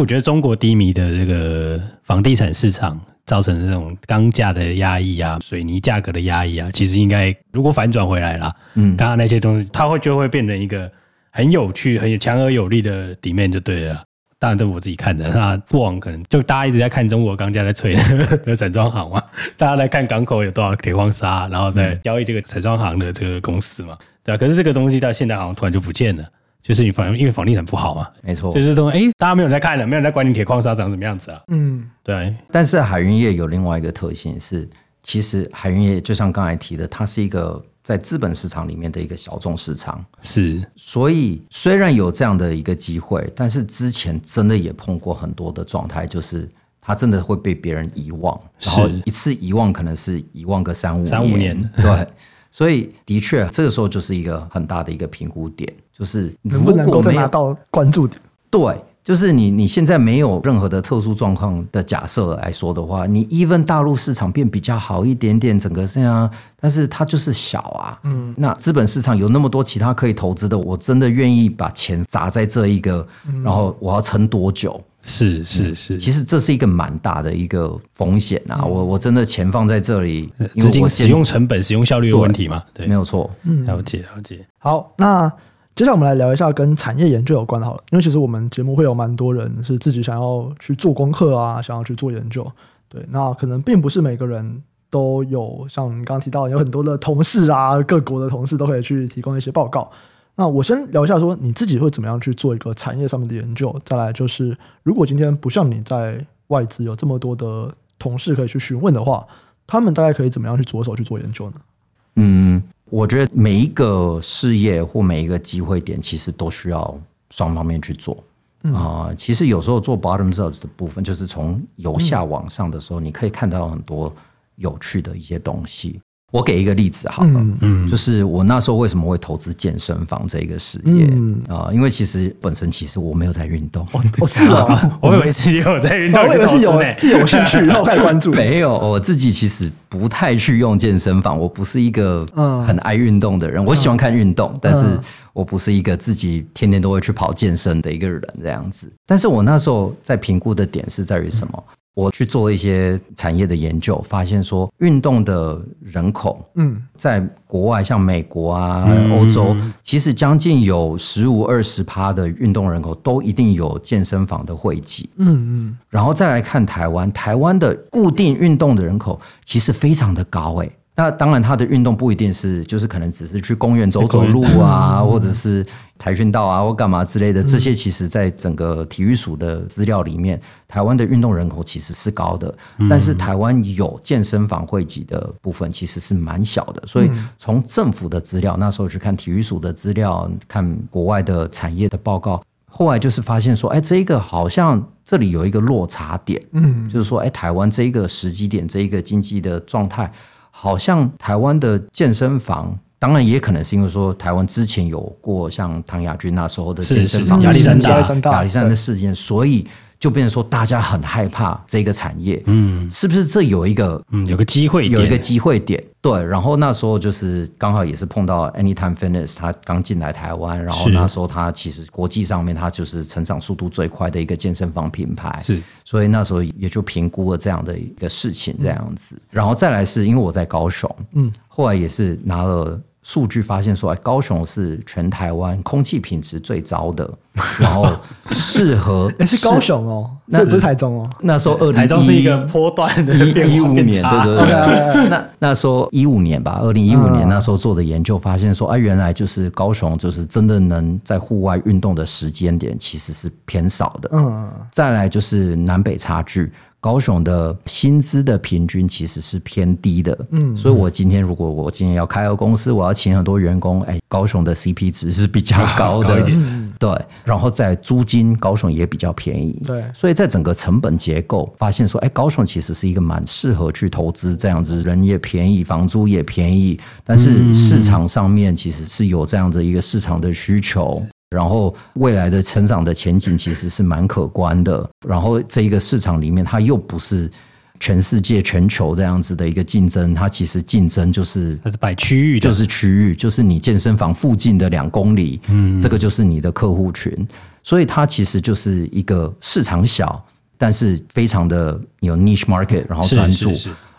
我觉得中国低迷的这个房地产市场造成的这种钢价的压抑啊，水泥价格的压抑啊，其实应该如果反转回来了，嗯，刚刚那些东西，它会就会变成一个很有趣、很有强而有力的 demand 就对了。当然，都是我自己看的。那过往可能就大家一直在看中国钢价在吹 的散装行嘛，大家在看港口有多少铁矿砂，然后在交易这个散装行的这个公司嘛，对吧？可是这个东西到现在好像突然就不见了。就是你反因为房地产不好嘛，没错，就是说，哎，大家没有在看了，没有在管你铁矿砂长什么样子啊。嗯，对。但是海运业有另外一个特性是，其实海运业就像刚才提的，它是一个在资本市场里面的一个小众市场。是，所以虽然有这样的一个机会，但是之前真的也碰过很多的状态，就是它真的会被别人遗忘，然后一次遗忘可能是遗忘个三五年，三五年，对。所以，的确，这个时候就是一个很大的一个评估点，就是能不能够再拿到关注点。对，就是你你现在没有任何的特殊状况的假设来说的话，你 even 大陆市场变比较好一点点，整个这样，但是它就是小啊。嗯，那资本市场有那么多其他可以投资的，我真的愿意把钱砸在这一个，然后我要撑多久？是是是，其实这是一个蛮大的一个风险啊！嗯、我我真的钱放在这里，资金使用成本、使用效率的问题嘛？对，没有错。嗯，了解了解。好，那接下来我们来聊一下跟产业研究有关的好了，因为其实我们节目会有蛮多人是自己想要去做功课啊，想要去做研究。对，那可能并不是每个人都有像你刚刚提到，有很多的同事啊，各国的同事都可以去提供一些报告。那我先聊一下，说你自己会怎么样去做一个产业上面的研究。再来就是，如果今天不像你在外资有这么多的同事可以去询问的话，他们大概可以怎么样去着手去做研究呢？嗯，我觉得每一个事业或每一个机会点，其实都需要双方面去做啊、呃。其实有时候做 bottom up 的部分，就是从由下往上的时候，你可以看到很多有趣的一些东西。我给一个例子好了，嗯，嗯，就是我那时候为什么会投资健身房这个事业啊、嗯？因为其实本身其实我没有在运动，哦，是啊，我以为是有在运动，我以为是有有兴趣然后开始关注，没有，我自己其实不太去用健身房，我不是一个很爱运动的人，嗯、我喜欢看运动，但是我不是一个自己天天都会去跑健身的一个人这样子。但是我那时候在评估的点是在于什么？嗯我去做了一些产业的研究，发现说运动的人口，嗯，在国外像美国啊、欧洲，其实将近有十五二十趴的运动人口都一定有健身房的汇集，嗯嗯，然后再来看台湾，台湾的固定运动的人口其实非常的高，诶。那当然，他的运动不一定是，就是可能只是去公园走走路啊，或者是跆拳道啊，或干嘛之类的。这些其实，在整个体育署的资料里面，台湾的运动人口其实是高的，但是台湾有健身房会籍的部分其实是蛮小的。所以从政府的资料，那时候去看体育署的资料，看国外的产业的报告，后来就是发现说，哎，这一个好像这里有一个落差点，嗯，就是说，哎，台湾这一个时机点，这一个经济的状态。好像台湾的健身房当然也可能是因为说台湾之前有过像唐亚军那时候的健身房亚历山大亚历山大事件，所以。就变成说，大家很害怕这个产业，嗯，是不是这有一个，嗯，有个机会，有一个机会点，对。然后那时候就是刚好也是碰到 Anytime Fitness，他刚进来台湾，然后那时候他其实国际上面他就是成长速度最快的一个健身房品牌，是。所以那时候也就评估了这样的一个事情，这样子。然后再来是因为我在高雄，嗯，后来也是拿了。数据发现说，哎，高雄是全台湾空气品质最糟的，然后适合 哎是高雄哦，那不是台中哦。那时候二零台中是一个波段的一五年，对对对。那那时候一五年吧，二零一五年那时候做的研究发现说，哎，原来就是高雄就是真的能在户外运动的时间点其实是偏少的。嗯，再来就是南北差距。高雄的薪资的平均其实是偏低的，嗯，所以我今天如果我今天要开个公司，我要请很多员工，哎，高雄的 CP 值是比较高的，高 对，然后在租金，高雄也比较便宜，对，所以在整个成本结构，发现说，哎，高雄其实是一个蛮适合去投资这样子，人也便宜，房租也便宜，但是市场上面其实是有这样的一个市场的需求。然后未来的成长的前景其实是蛮可观的。然后这一个市场里面，它又不是全世界、全球这样子的一个竞争，它其实竞争就是它是摆区域，就是区域，就是你健身房附近的两公里，嗯，这个就是你的客户群。所以它其实就是一个市场小，但是非常的有 niche market，然后专注，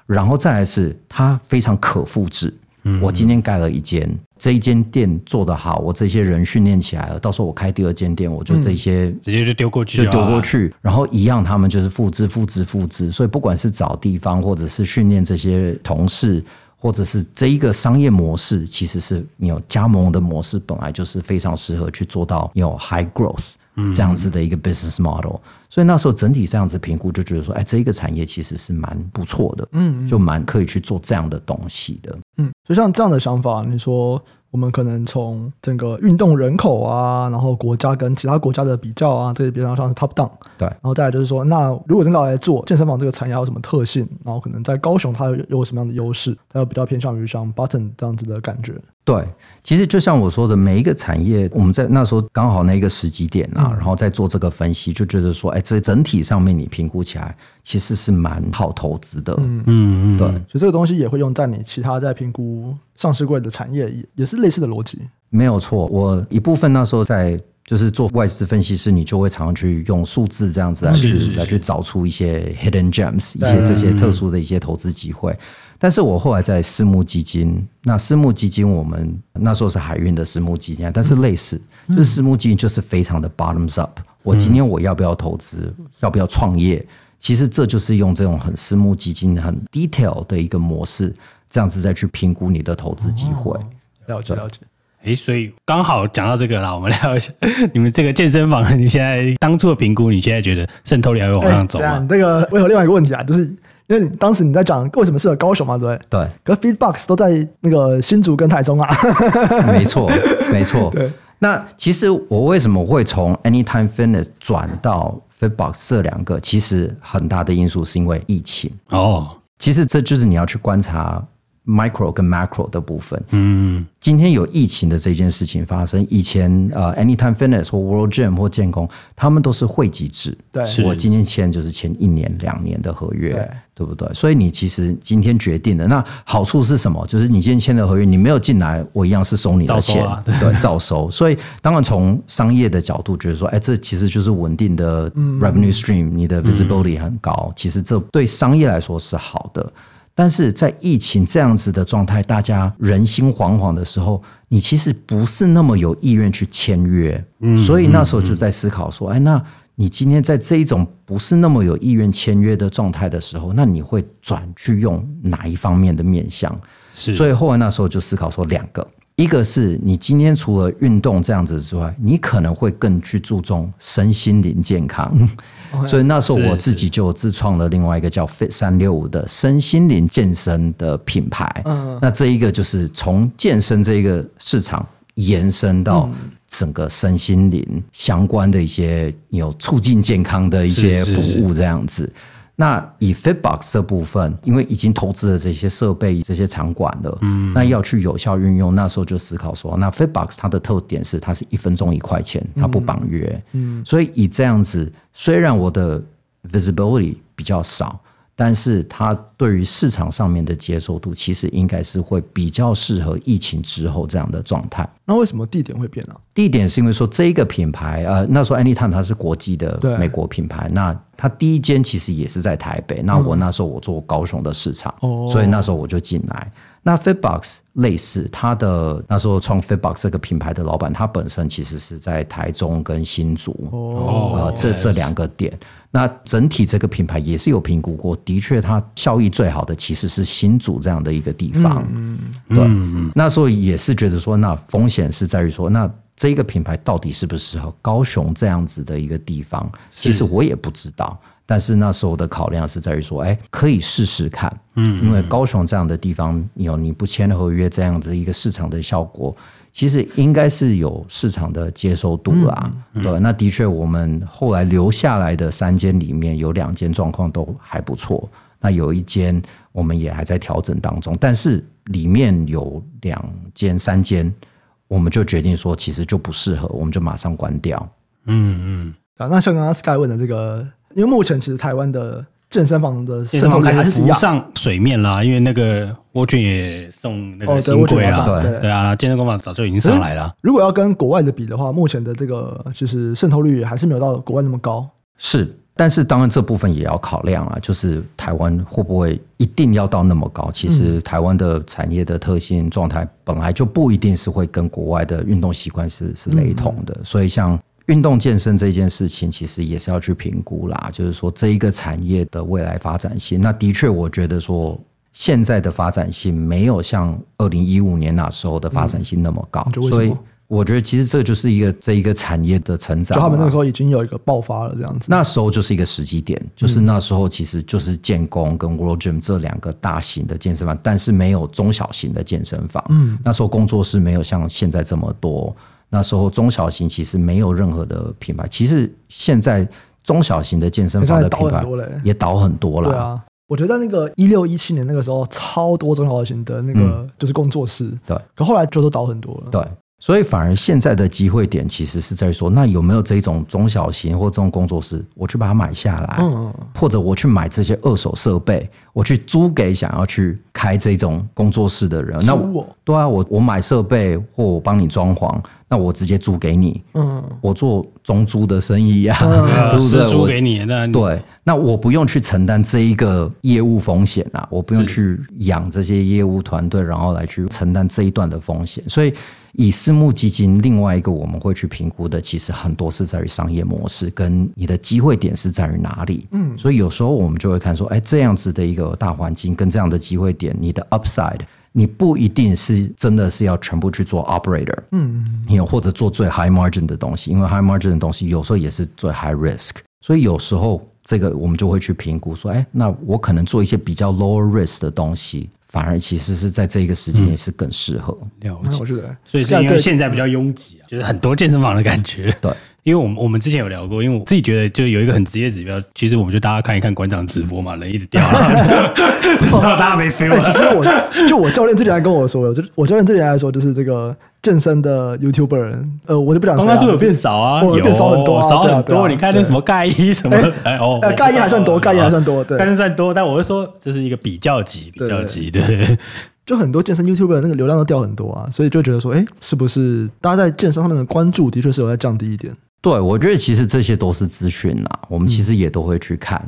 然后再来是它非常可复制。我今天盖了一间，这一间店做得好，我这些人训练起来了，到时候我开第二间店，我就这些直接就丢过去，就丢过去，然后一样，他们就是复制、复制、复制。所以不管是找地方，或者是训练这些同事，或者是这一个商业模式，其实是你有加盟的模式，本来就是非常适合去做到有 high growth 这样子的一个 business model。所以那时候整体这样子评估，就觉得说，哎，这一个产业其实是蛮不错的，嗯，就蛮可以去做这样的东西的。嗯，就像这样的想法，你说我们可能从整个运动人口啊，然后国家跟其他国家的比较啊，这些比较像是 top down，对，然后再来就是说，那如果真的来做健身房这个产业有什么特性，然后可能在高雄它有有什么样的优势，它又比较偏向于像 Button 这样子的感觉。对，其实就像我说的，每一个产业，我们在那时候刚好那个时机点啊，嗯、然后再做这个分析，就觉得说，哎，这整体上面你评估起来，其实是蛮好投资的。嗯嗯，对，所以这个东西也会用在你其他在评估上市柜的产业，也也是类似的逻辑。没有错，我一部分那时候在就是做外资分析师，你就会常常去用数字这样子来去来去找出一些 hidden gems，一些这些特殊的一些投资机会。但是我后来在私募基金，那私募基金我们那时候是海运的私募基金，但是类似，就是私募基金就是非常的 bottoms up。我今天我要不要投资，要不要创业？其实这就是用这种很私募基金、很 detail 的一个模式，这样子再去评估你的投资机会。了解了解。哎，所以刚好讲到这个了，我们聊一下你们这个健身房，你现在当初的评估，你现在觉得渗透率还会往上走吗？这个我有另外一个问题啊，就是。因为当时你在讲为什么适合高雄嘛，对不对？对。可是 Feedbox 都在那个新竹跟台中啊。没错，没错。对。那其实我为什么会从 Anytime Fitness 转到 Feedbox 这两个，其实很大的因素是因为疫情。哦。其实这就是你要去观察。Micro 跟 Macro 的部分，嗯，今天有疫情的这件事情发生，以前呃，Anytime Fitness 或 World Gym 或建工，他们都是会籍制，对，我今天签就是签一年两年的合约，对，对不对？所以你其实今天决定的，那好处是什么？就是你今天签的合约，你没有进来，我一样是收你的钱，啊、对，照收。所以当然从商业的角度觉得说，哎，这其实就是稳定的 Revenue Stream，你的 Visibility 很高，其实这对商业来说是好的。但是在疫情这样子的状态，大家人心惶惶的时候，你其实不是那么有意愿去签约，嗯，所以那时候就在思考说，哎，那你今天在这一种不是那么有意愿签约的状态的时候，那你会转去用哪一方面的面向？是，所以后来那时候就思考说两个。一个是你今天除了运动这样子之外，你可能会更去注重身心灵健康，所以那时候我自己就自创了另外一个叫 Fit 三六五的身心灵健身的品牌。那这一个就是从健身这一个市场延伸到整个身心灵相关的一些有促进健康的一些服务这样子。那以 Fitbox 这部分，因为已经投资了这些设备、这些场馆了，嗯，那要去有效运用，那时候就思考说，那 Fitbox 它的特点是它是一分钟一块钱，它不绑约，嗯，所以以这样子，虽然我的 visibility 比较少。但是它对于市场上面的接受度，其实应该是会比较适合疫情之后这样的状态。那为什么地点会变呢？地点是因为说这一个品牌，呃，那时候 Anytime 它是国际的美国品牌，那它第一间其实也是在台北。那我那时候我做高雄的市场，嗯、所以那时候我就进来。那 Fitbox 类似，它的那时候创 Fitbox 这个品牌的老板，他本身其实是在台中跟新竹，哦，呃，这这两个点。那整体这个品牌也是有评估过，的确它效益最好的其实是新竹这样的一个地方。嗯，对。嗯、那时候也是觉得说，那风险是在于说，那这个品牌到底适不适合高雄这样子的一个地方？其实我也不知道。但是那时候的考量是在于说，哎，可以试试看。嗯，因为高雄这样的地方，有你不签合约这样子一个市场的效果。其实应该是有市场的接受度啦，嗯嗯、对，那的确我们后来留下来的三间里面有两间状况都还不错，那有一间我们也还在调整当中，但是里面有两间、三间，我们就决定说其实就不适合，我们就马上关掉。嗯嗯，啊，那像刚刚 Sky 问的这个，因为目前其实台湾的。健身房的健身房开始浮上水面啦，因为那个 World Gym 也送那个新规了，对对啊，健身工坊早就已经上来了。如果要跟国外的比的话，目前的这个就是渗透率还是没有到国外那么高。是，但是当然这部分也要考量啊，就是台湾会不会一定要到那么高？其实台湾的产业的特性状态本来就不一定是会跟国外的运动习惯是是雷同的，所以像。运动健身这件事情，其实也是要去评估啦。就是说，这一个产业的未来发展性，那的确，我觉得说现在的发展性没有像二零一五年那时候的发展性那么高。嗯、所以，我觉得其实这就是一个这一个产业的成长。就他们那个时候已经有一个爆发了，这样子。那时候就是一个时机点，就是那时候其实就是建工跟 World Gym 这两个大型的健身房，但是没有中小型的健身房。嗯，那时候工作室没有像现在这么多。那时候中小型其实没有任何的品牌，其实现在中小型的健身房的品牌也倒很多了。对啊，我觉得那个一六一七年那个时候，超多中小型的那个就是工作室，嗯、对，可后来就都倒很多了。对。所以反而现在的机会点其实是在说，那有没有这种中小型或这种工作室，我去把它买下来，嗯，或者我去买这些二手设备，我去租给想要去开这种工作室的人。那我对啊，我我买设备或我帮你装潢，那我直接租给你，嗯，我做中租的生意呀，对不对？租给你，那对，那我不用去承担这一个业务风险啊，我不用去养这些业务团队，然后来去承担这一段的风险，所以。以私募基金，另外一个我们会去评估的，其实很多是在于商业模式跟你的机会点是在于哪里。嗯，所以有时候我们就会看说，哎，这样子的一个大环境跟这样的机会点，你的 upside，你不一定是真的是要全部去做 operator，嗯，你或者做最 high margin 的东西，因为 high margin 的东西有时候也是最 high risk，所以有时候这个我们就会去评估说，哎，那我可能做一些比较 lower risk 的东西。反而其实是在这个时间也是更适合。了解，所以是因为现在比较拥挤啊，就是很多健身房的感觉。对，因为我们我们之前有聊过，因为我自己觉得就有一个很职业指标，其实我们就大家看一看馆长直播嘛，人一直掉，就知道大家没 feel。其实我就我教练之前还跟我说，就我教练之前还说，就是这个。健身的 YouTuber，呃，我就不讲。刚刚是有变少啊，有变少很多，少很多。你看那什么盖伊什么，哎哦，盖伊还算多，盖伊还算多，对，盖伊算多。但我会说这是一个比较级，比较级，对。就很多健身 YouTuber 那个流量都掉很多啊，所以就觉得说，哎，是不是大家在健身上面的关注的确是有在降低一点？对，我觉得其实这些都是资讯啦，我们其实也都会去看。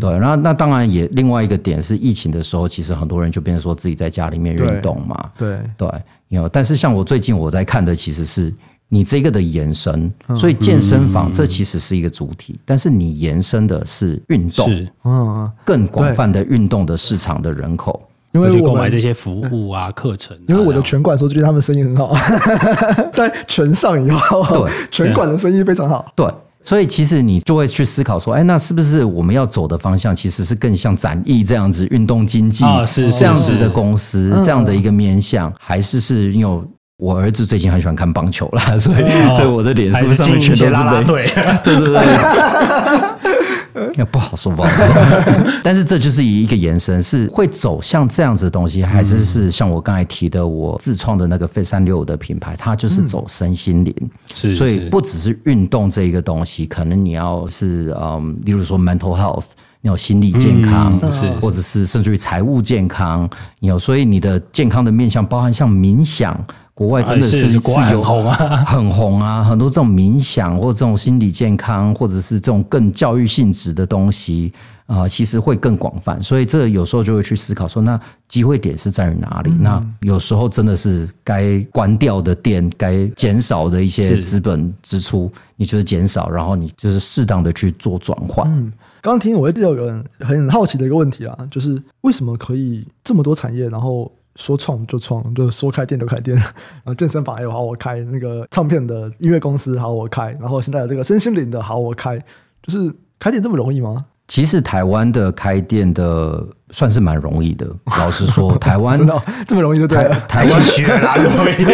对，然后那当然也另外一个点是疫情的时候，其实很多人就变成说自己在家里面运动嘛。对对。有，但是像我最近我在看的，其实是你这个的延伸，所以健身房这其实是一个主体，但是你延伸的是运动，嗯，更广泛的运动的市场的人口，因为购买这些服务啊、课程。因为我的拳馆说最近他们生意很好，在拳上以后，对拳馆的生意非常好，对。所以其实你就会去思考说，哎，那是不是我们要走的方向其实是更像展翼这样子运动经济啊，是这样子的公司这样的一个面向，还是是因为我儿子最近很喜欢看棒球啦，所以所以我的脸书上面全都是对对对对。不好说，不好说。但是这就是一个延伸，是会走向这样子的东西，还是是像我刚才提的，我自创的那个三六五的品牌，它就是走身心灵。是，所以不只是运动这一个东西，可能你要是嗯，例如说 mental health，你有心理健康，嗯、是，或者是甚至于财务健康，你有，所以你的健康的面向包含像冥想。国外真的是是有很红啊，很红啊，很多这种冥想或这种心理健康，或者是这种更教育性质的东西啊，其实会更广泛。所以这有时候就会去思考说，那机会点是在于哪里？那有时候真的是该关掉的店，该减少的一些资本支出，你就是减少，然后你就是适当的去做转换。嗯，刚刚听我第二个人很好奇的一个问题啊，就是为什么可以这么多产业，然后？说创就创，就说开店就开店，然后健身房也好我开，那个唱片的音乐公司好我开，然后现在有这个身心灵的好我开，就是开店这么容易吗？其实台湾的开店的算是蛮容易的，老实说，台湾真的这么容易就对了。台湾学啦，容 易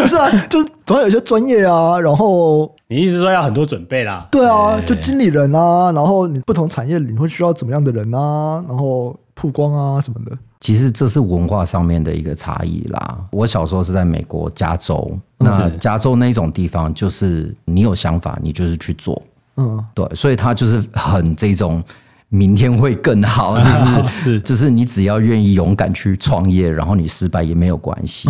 不是啊，就是总要有些专业啊，然后你意思说要很多准备啦？对啊，就经理人啊，然后你不同产业你会需要怎么样的人啊，然后曝光啊什么的。其实这是文化上面的一个差异啦。我小时候是在美国加州，那加州那种地方就是你有想法，你就是去做，嗯，对，所以他就是很这种明天会更好，就是就是你只要愿意勇敢去创业，然后你失败也没有关系。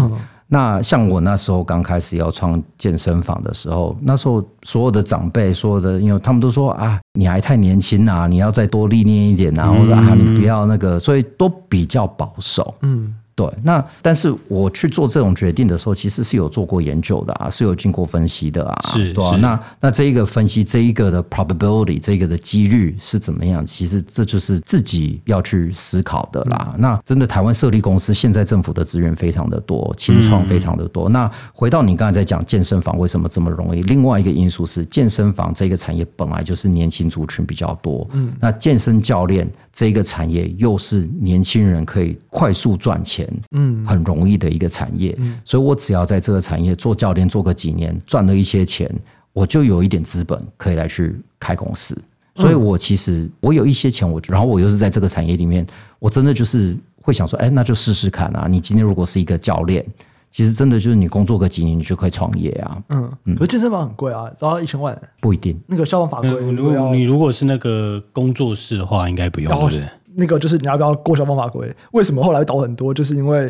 那像我那时候刚开始要创健身房的时候，那时候所有的长辈，所有的因为他们都说啊，你还太年轻啊，你要再多历练一点啊，或者啊，你不要那个，所以都比较保守。嗯。对，那但是我去做这种决定的时候，其实是有做过研究的啊，是有经过分析的啊，是，对啊。那那这一个分析，这一个的 probability，这个的几率是怎么样？其实这就是自己要去思考的啦。嗯、那真的，台湾设立公司，现在政府的资源非常的多，清创非常的多。嗯、那回到你刚才在讲健身房为什么这么容易？另外一个因素是，健身房这个产业本来就是年轻族群比较多，嗯，那健身教练这个产业又是年轻人可以快速赚钱。嗯，很容易的一个产业，所以我只要在这个产业做教练做个几年，赚了一些钱，我就有一点资本可以来去开公司。所以我其实我有一些钱，我然后我又是在这个产业里面，我真的就是会想说，哎，那就试试看啊！你今天如果是一个教练，其实真的就是你工作个几年，你就可以创业啊。嗯嗯，可是健身房很贵啊，都要一千万，不一定。那个消防法规，如果你如果是那个工作室的话，应该不用，对不对？那个就是你要不要过消防法规？为什么后来倒很多？就是因为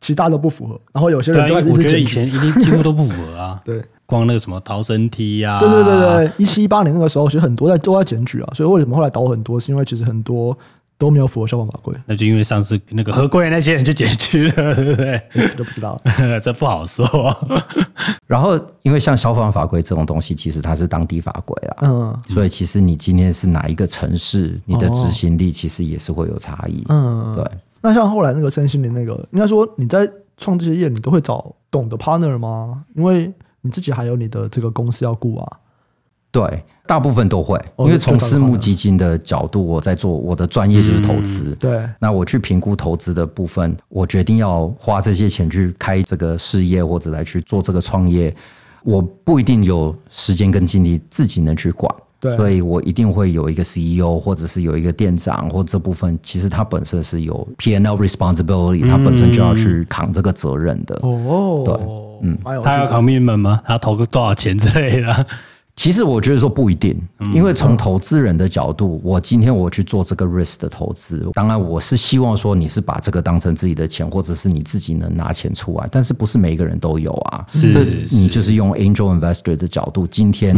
其实大家都不符合，然后有些人就开始一直我觉得以前一定几乎都不符合啊。对，光那个什么逃生梯呀、啊，对对对对，一七一八年那个时候，其实很多在都在检举啊。所以为什么后来倒很多？是因为其实很多都没有符合消防法规。那就因为上次那个合规那些人就检举了，对不对？这都不知道，这不好说。然后，因为像消防法规这种东西，其实它是当地法规啊，嗯，所以其实你今天是哪一个城市，你的执行力其实也是会有差异，嗯，对。那像后来那个身心灵那个，应该说你在创这些业，你都会找懂的 partner 吗？因为你自己还有你的这个公司要顾啊。对，大部分都会，因为从私募基金的角度，我在做我的专业就是投资。嗯、对，那我去评估投资的部分，我决定要花这些钱去开这个事业或者来去做这个创业，我不一定有时间跟精力自己能去管。对，所以我一定会有一个 CEO，或者是有一个店长，或这部分其实他本身是有 P&L responsibility，他本身就要去扛这个责任的。哦，对，嗯，他要扛命门吗？他投个多少钱之类的？其实我觉得说不一定，因为从投资人的角度，我今天我去做这个 risk 的投资，当然我是希望说你是把这个当成自己的钱，或者是你自己能拿钱出来，但是不是每一个人都有啊？是，这你就是用 angel investor 的角度，今天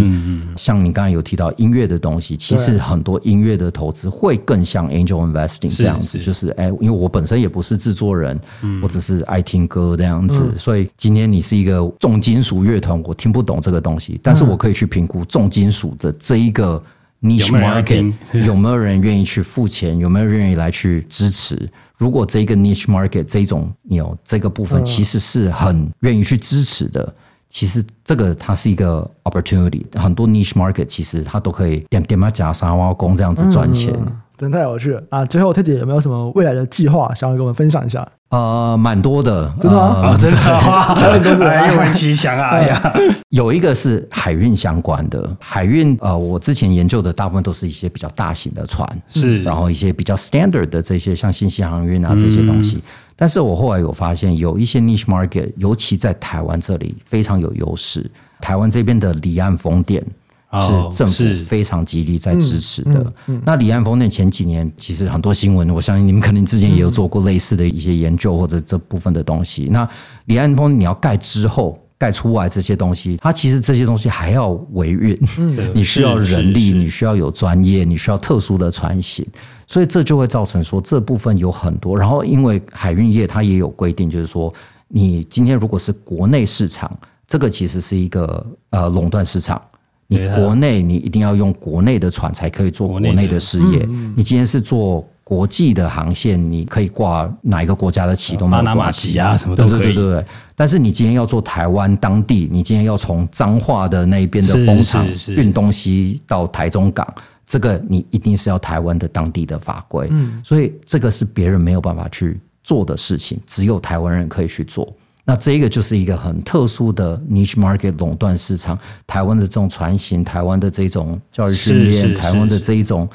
像你刚才有提到音乐的东西，其实很多音乐的投资会更像 angel investing 这样子，就是哎，因为我本身也不是制作人，我只是爱听歌这样子，所以今天你是一个重金属乐团，我听不懂这个东西，但是我可以去评。重金属的这一个 niche market 有没有人愿意去付钱？有没有人愿意来去支持？如果这一个 niche market 这种有这个部分其实是很愿意去支持的，其实这个它是一个 opportunity。很多 niche market 其实它都可以点点嘛假沙挖工这样子赚钱。真的太有趣了。那最后 Teddy 有没有什么未来的计划想要跟我们分享一下？呃，蛮多的，真的吗？呃、真的有很多是哎，又很吉祥啊！哎呀，有一个是海运相关的，海运呃，我之前研究的大部分都是一些比较大型的船，是，然后一些比较 standard 的这些像新西航运啊这些东西。嗯、但是我后来有发现，有一些 niche market，尤其在台湾这里非常有优势。台湾这边的离岸风电。是政府非常极力在支持的。哦嗯嗯嗯、那离岸风电前几年其实很多新闻，我相信你们可能之前也有做过类似的一些研究或者这部分的东西。那李安峰你要盖之后盖出来这些东西，它其实这些东西还要维运，嗯、你需要人力，你需要有专业，你需要特殊的船型，所以这就会造成说这部分有很多。然后因为海运业它也有规定，就是说你今天如果是国内市场，这个其实是一个呃垄断市场。你国内你一定要用国内的船才可以做国内的事业。你今天是做国际的航线，你可以挂哪一个国家的旗都没有关系。巴拿马旗啊，什么都可以。对对对对。但是你今天要做台湾当地，你今天要从彰化的那边的风场运东西到台中港，这个你一定是要台湾的当地的法规。所以这个是别人没有办法去做的事情，只有台湾人可以去做。那这个就是一个很特殊的 niche market 垄断市场，台湾的这种船型，台湾的这种教育训练，台湾的这一种，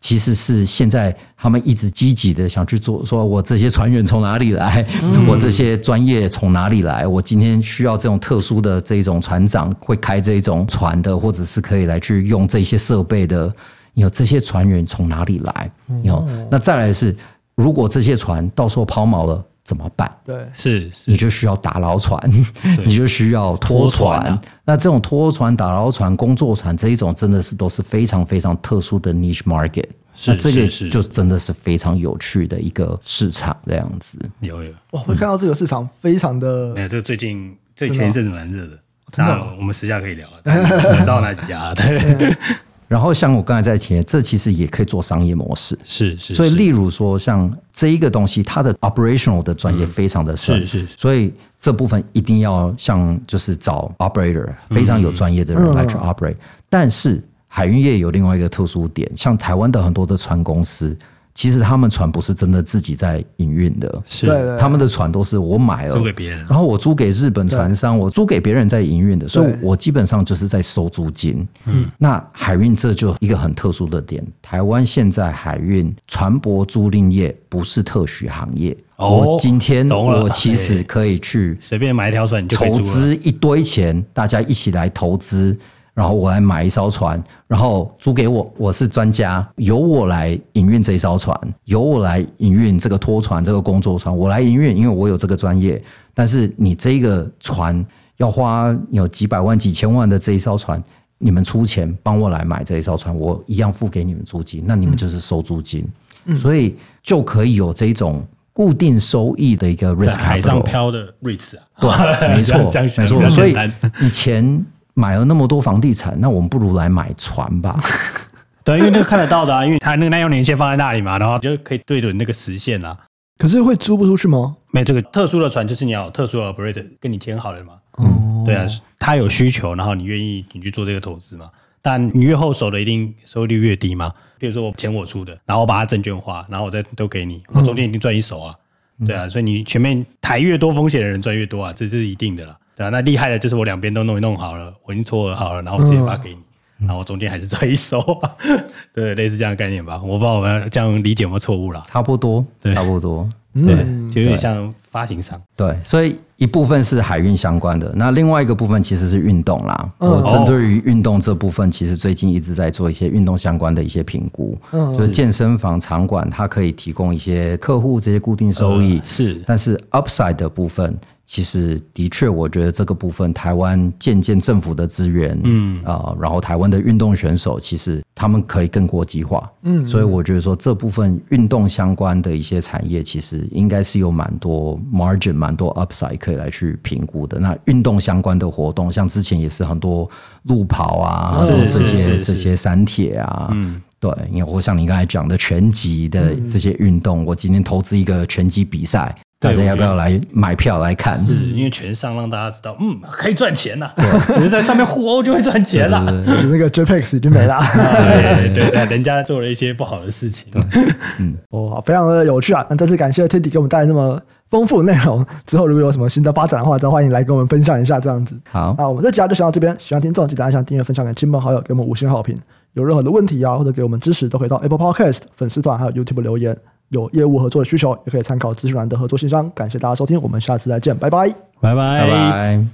其实是现在他们一直积极的想去做，说我这些船员从哪里来，我这些专业从哪里来，我今天需要这种特殊的这种船长会开这种船的，或者是可以来去用这些设备的，有这些船员从哪里来？有那再来是，如果这些船到时候抛锚了。怎么办？对，是，你就需要打捞船，你就需要拖船。啊、那这种拖船、打捞船、工作船这一种，真的是都是非常非常特殊的 niche market。那这个就真的是非常有趣的一个市场，这样子。有有，哇，会看到这个市场非常的，没有，这最近最前一阵子蛮热的。真的，我们私下可以聊，我知道哪几家。对。然后像我刚才在提，这其实也可以做商业模式，是是。所以例如说，像这一个东西，它的 operational 的专业非常的深，是是。所以这部分一定要像就是找 operator 非常有专业的人来去 operate。但是海运业有另外一个特殊点，像台湾的很多的船公司。其实他们船不是真的自己在营运的，是。他们的船都是我买了，租给别人，然后我租给日本船商，我租给别人在营运的，所以我基本上就是在收租金。嗯，那海运这就一个很特殊的点，台湾现在海运船舶租赁业不是特许行业。我今天我其实可以去随便买一条船，投资一堆钱，大家一起来投资。然后我来买一艘船，然后租给我，我是专家，由我来营运这一艘船，由我来营运这个拖船、这个工作船，我来营运，因为我有这个专业。但是你这个船要花有几百万、几千万的这一艘船，你们出钱帮我来买这一艘船，我一样付给你们租金，那你们就是收租金，嗯、所以就可以有这种固定收益的一个 risk。海上漂的 REITs 啊，对，没错，没错，所以以前。买了那么多房地产，那我们不如来买船吧。对，因为那个看得到的啊，因为它那个耐用年限放在那里嘛，然后就可以对准那个时限啦。可是会租不出去吗？没有，这个特殊的船就是你要有特殊的 operator 跟你签好了嘛。哦，对啊，他有需求，然后你愿意你去做这个投资嘛。但你越后手的一定收益率越低嘛。比如说我钱我出的，然后我把它证券化，然后我再都给你，我中间一定赚一手啊。嗯、对啊，所以你前面抬越多风险的人赚越多啊，这这是一定的啦。对啊，那厉害的就是我两边都弄一弄好了，我已经撮合好了，然后我直接发给你，嗯、然后中间还是赚一手，对，类似这样的概念吧。我不知道我们这样理解有没有错误啦？差不多，对差不多，对，就有点像发行商。对，所以一部分是海运相关的，那另外一个部分其实是运动啦。嗯、我针对于运动这部分，其实最近一直在做一些运动相关的一些评估。嗯，就是健身房场馆它可以提供一些客户这些固定收益，嗯、是，但是 upside 的部分。其实的确，我觉得这个部分，台湾渐渐政府的资源，嗯啊，然后台湾的运动选手，其实他们可以更国际化，嗯，所以我觉得说这部分运动相关的一些产业，其实应该是有蛮多 margin、蛮多 upside 可以来去评估的。那运动相关的活动，像之前也是很多路跑啊，这些这些山铁啊，嗯，对，因为我像你刚才讲的拳击的这些运动，我今天投资一个拳击比赛。大家要不要来买票来看？是因为全上让大家知道，嗯，可以赚钱呐，只是在上面互殴就会赚钱了。那个 JPEX 已经没了。对对对，人家做了一些不好的事情。嗯，哦，非常的有趣啊！那再次感谢 Teddy 给我们带来那么丰富的内容。之后如果有什么新的发展的话，再欢迎来跟我们分享一下。这样子，好，那我们这集就先到这边。喜欢听众记得按下订阅、分享给亲朋好友，给我们五星好评。有任何的问题啊，或者给我们支持，都可以到 Apple Podcast 粉丝团还有 YouTube 留言。有业务合作的需求，也可以参考资讯栏的合作信箱。感谢大家收听，我们下次再见，拜拜，拜拜，拜拜。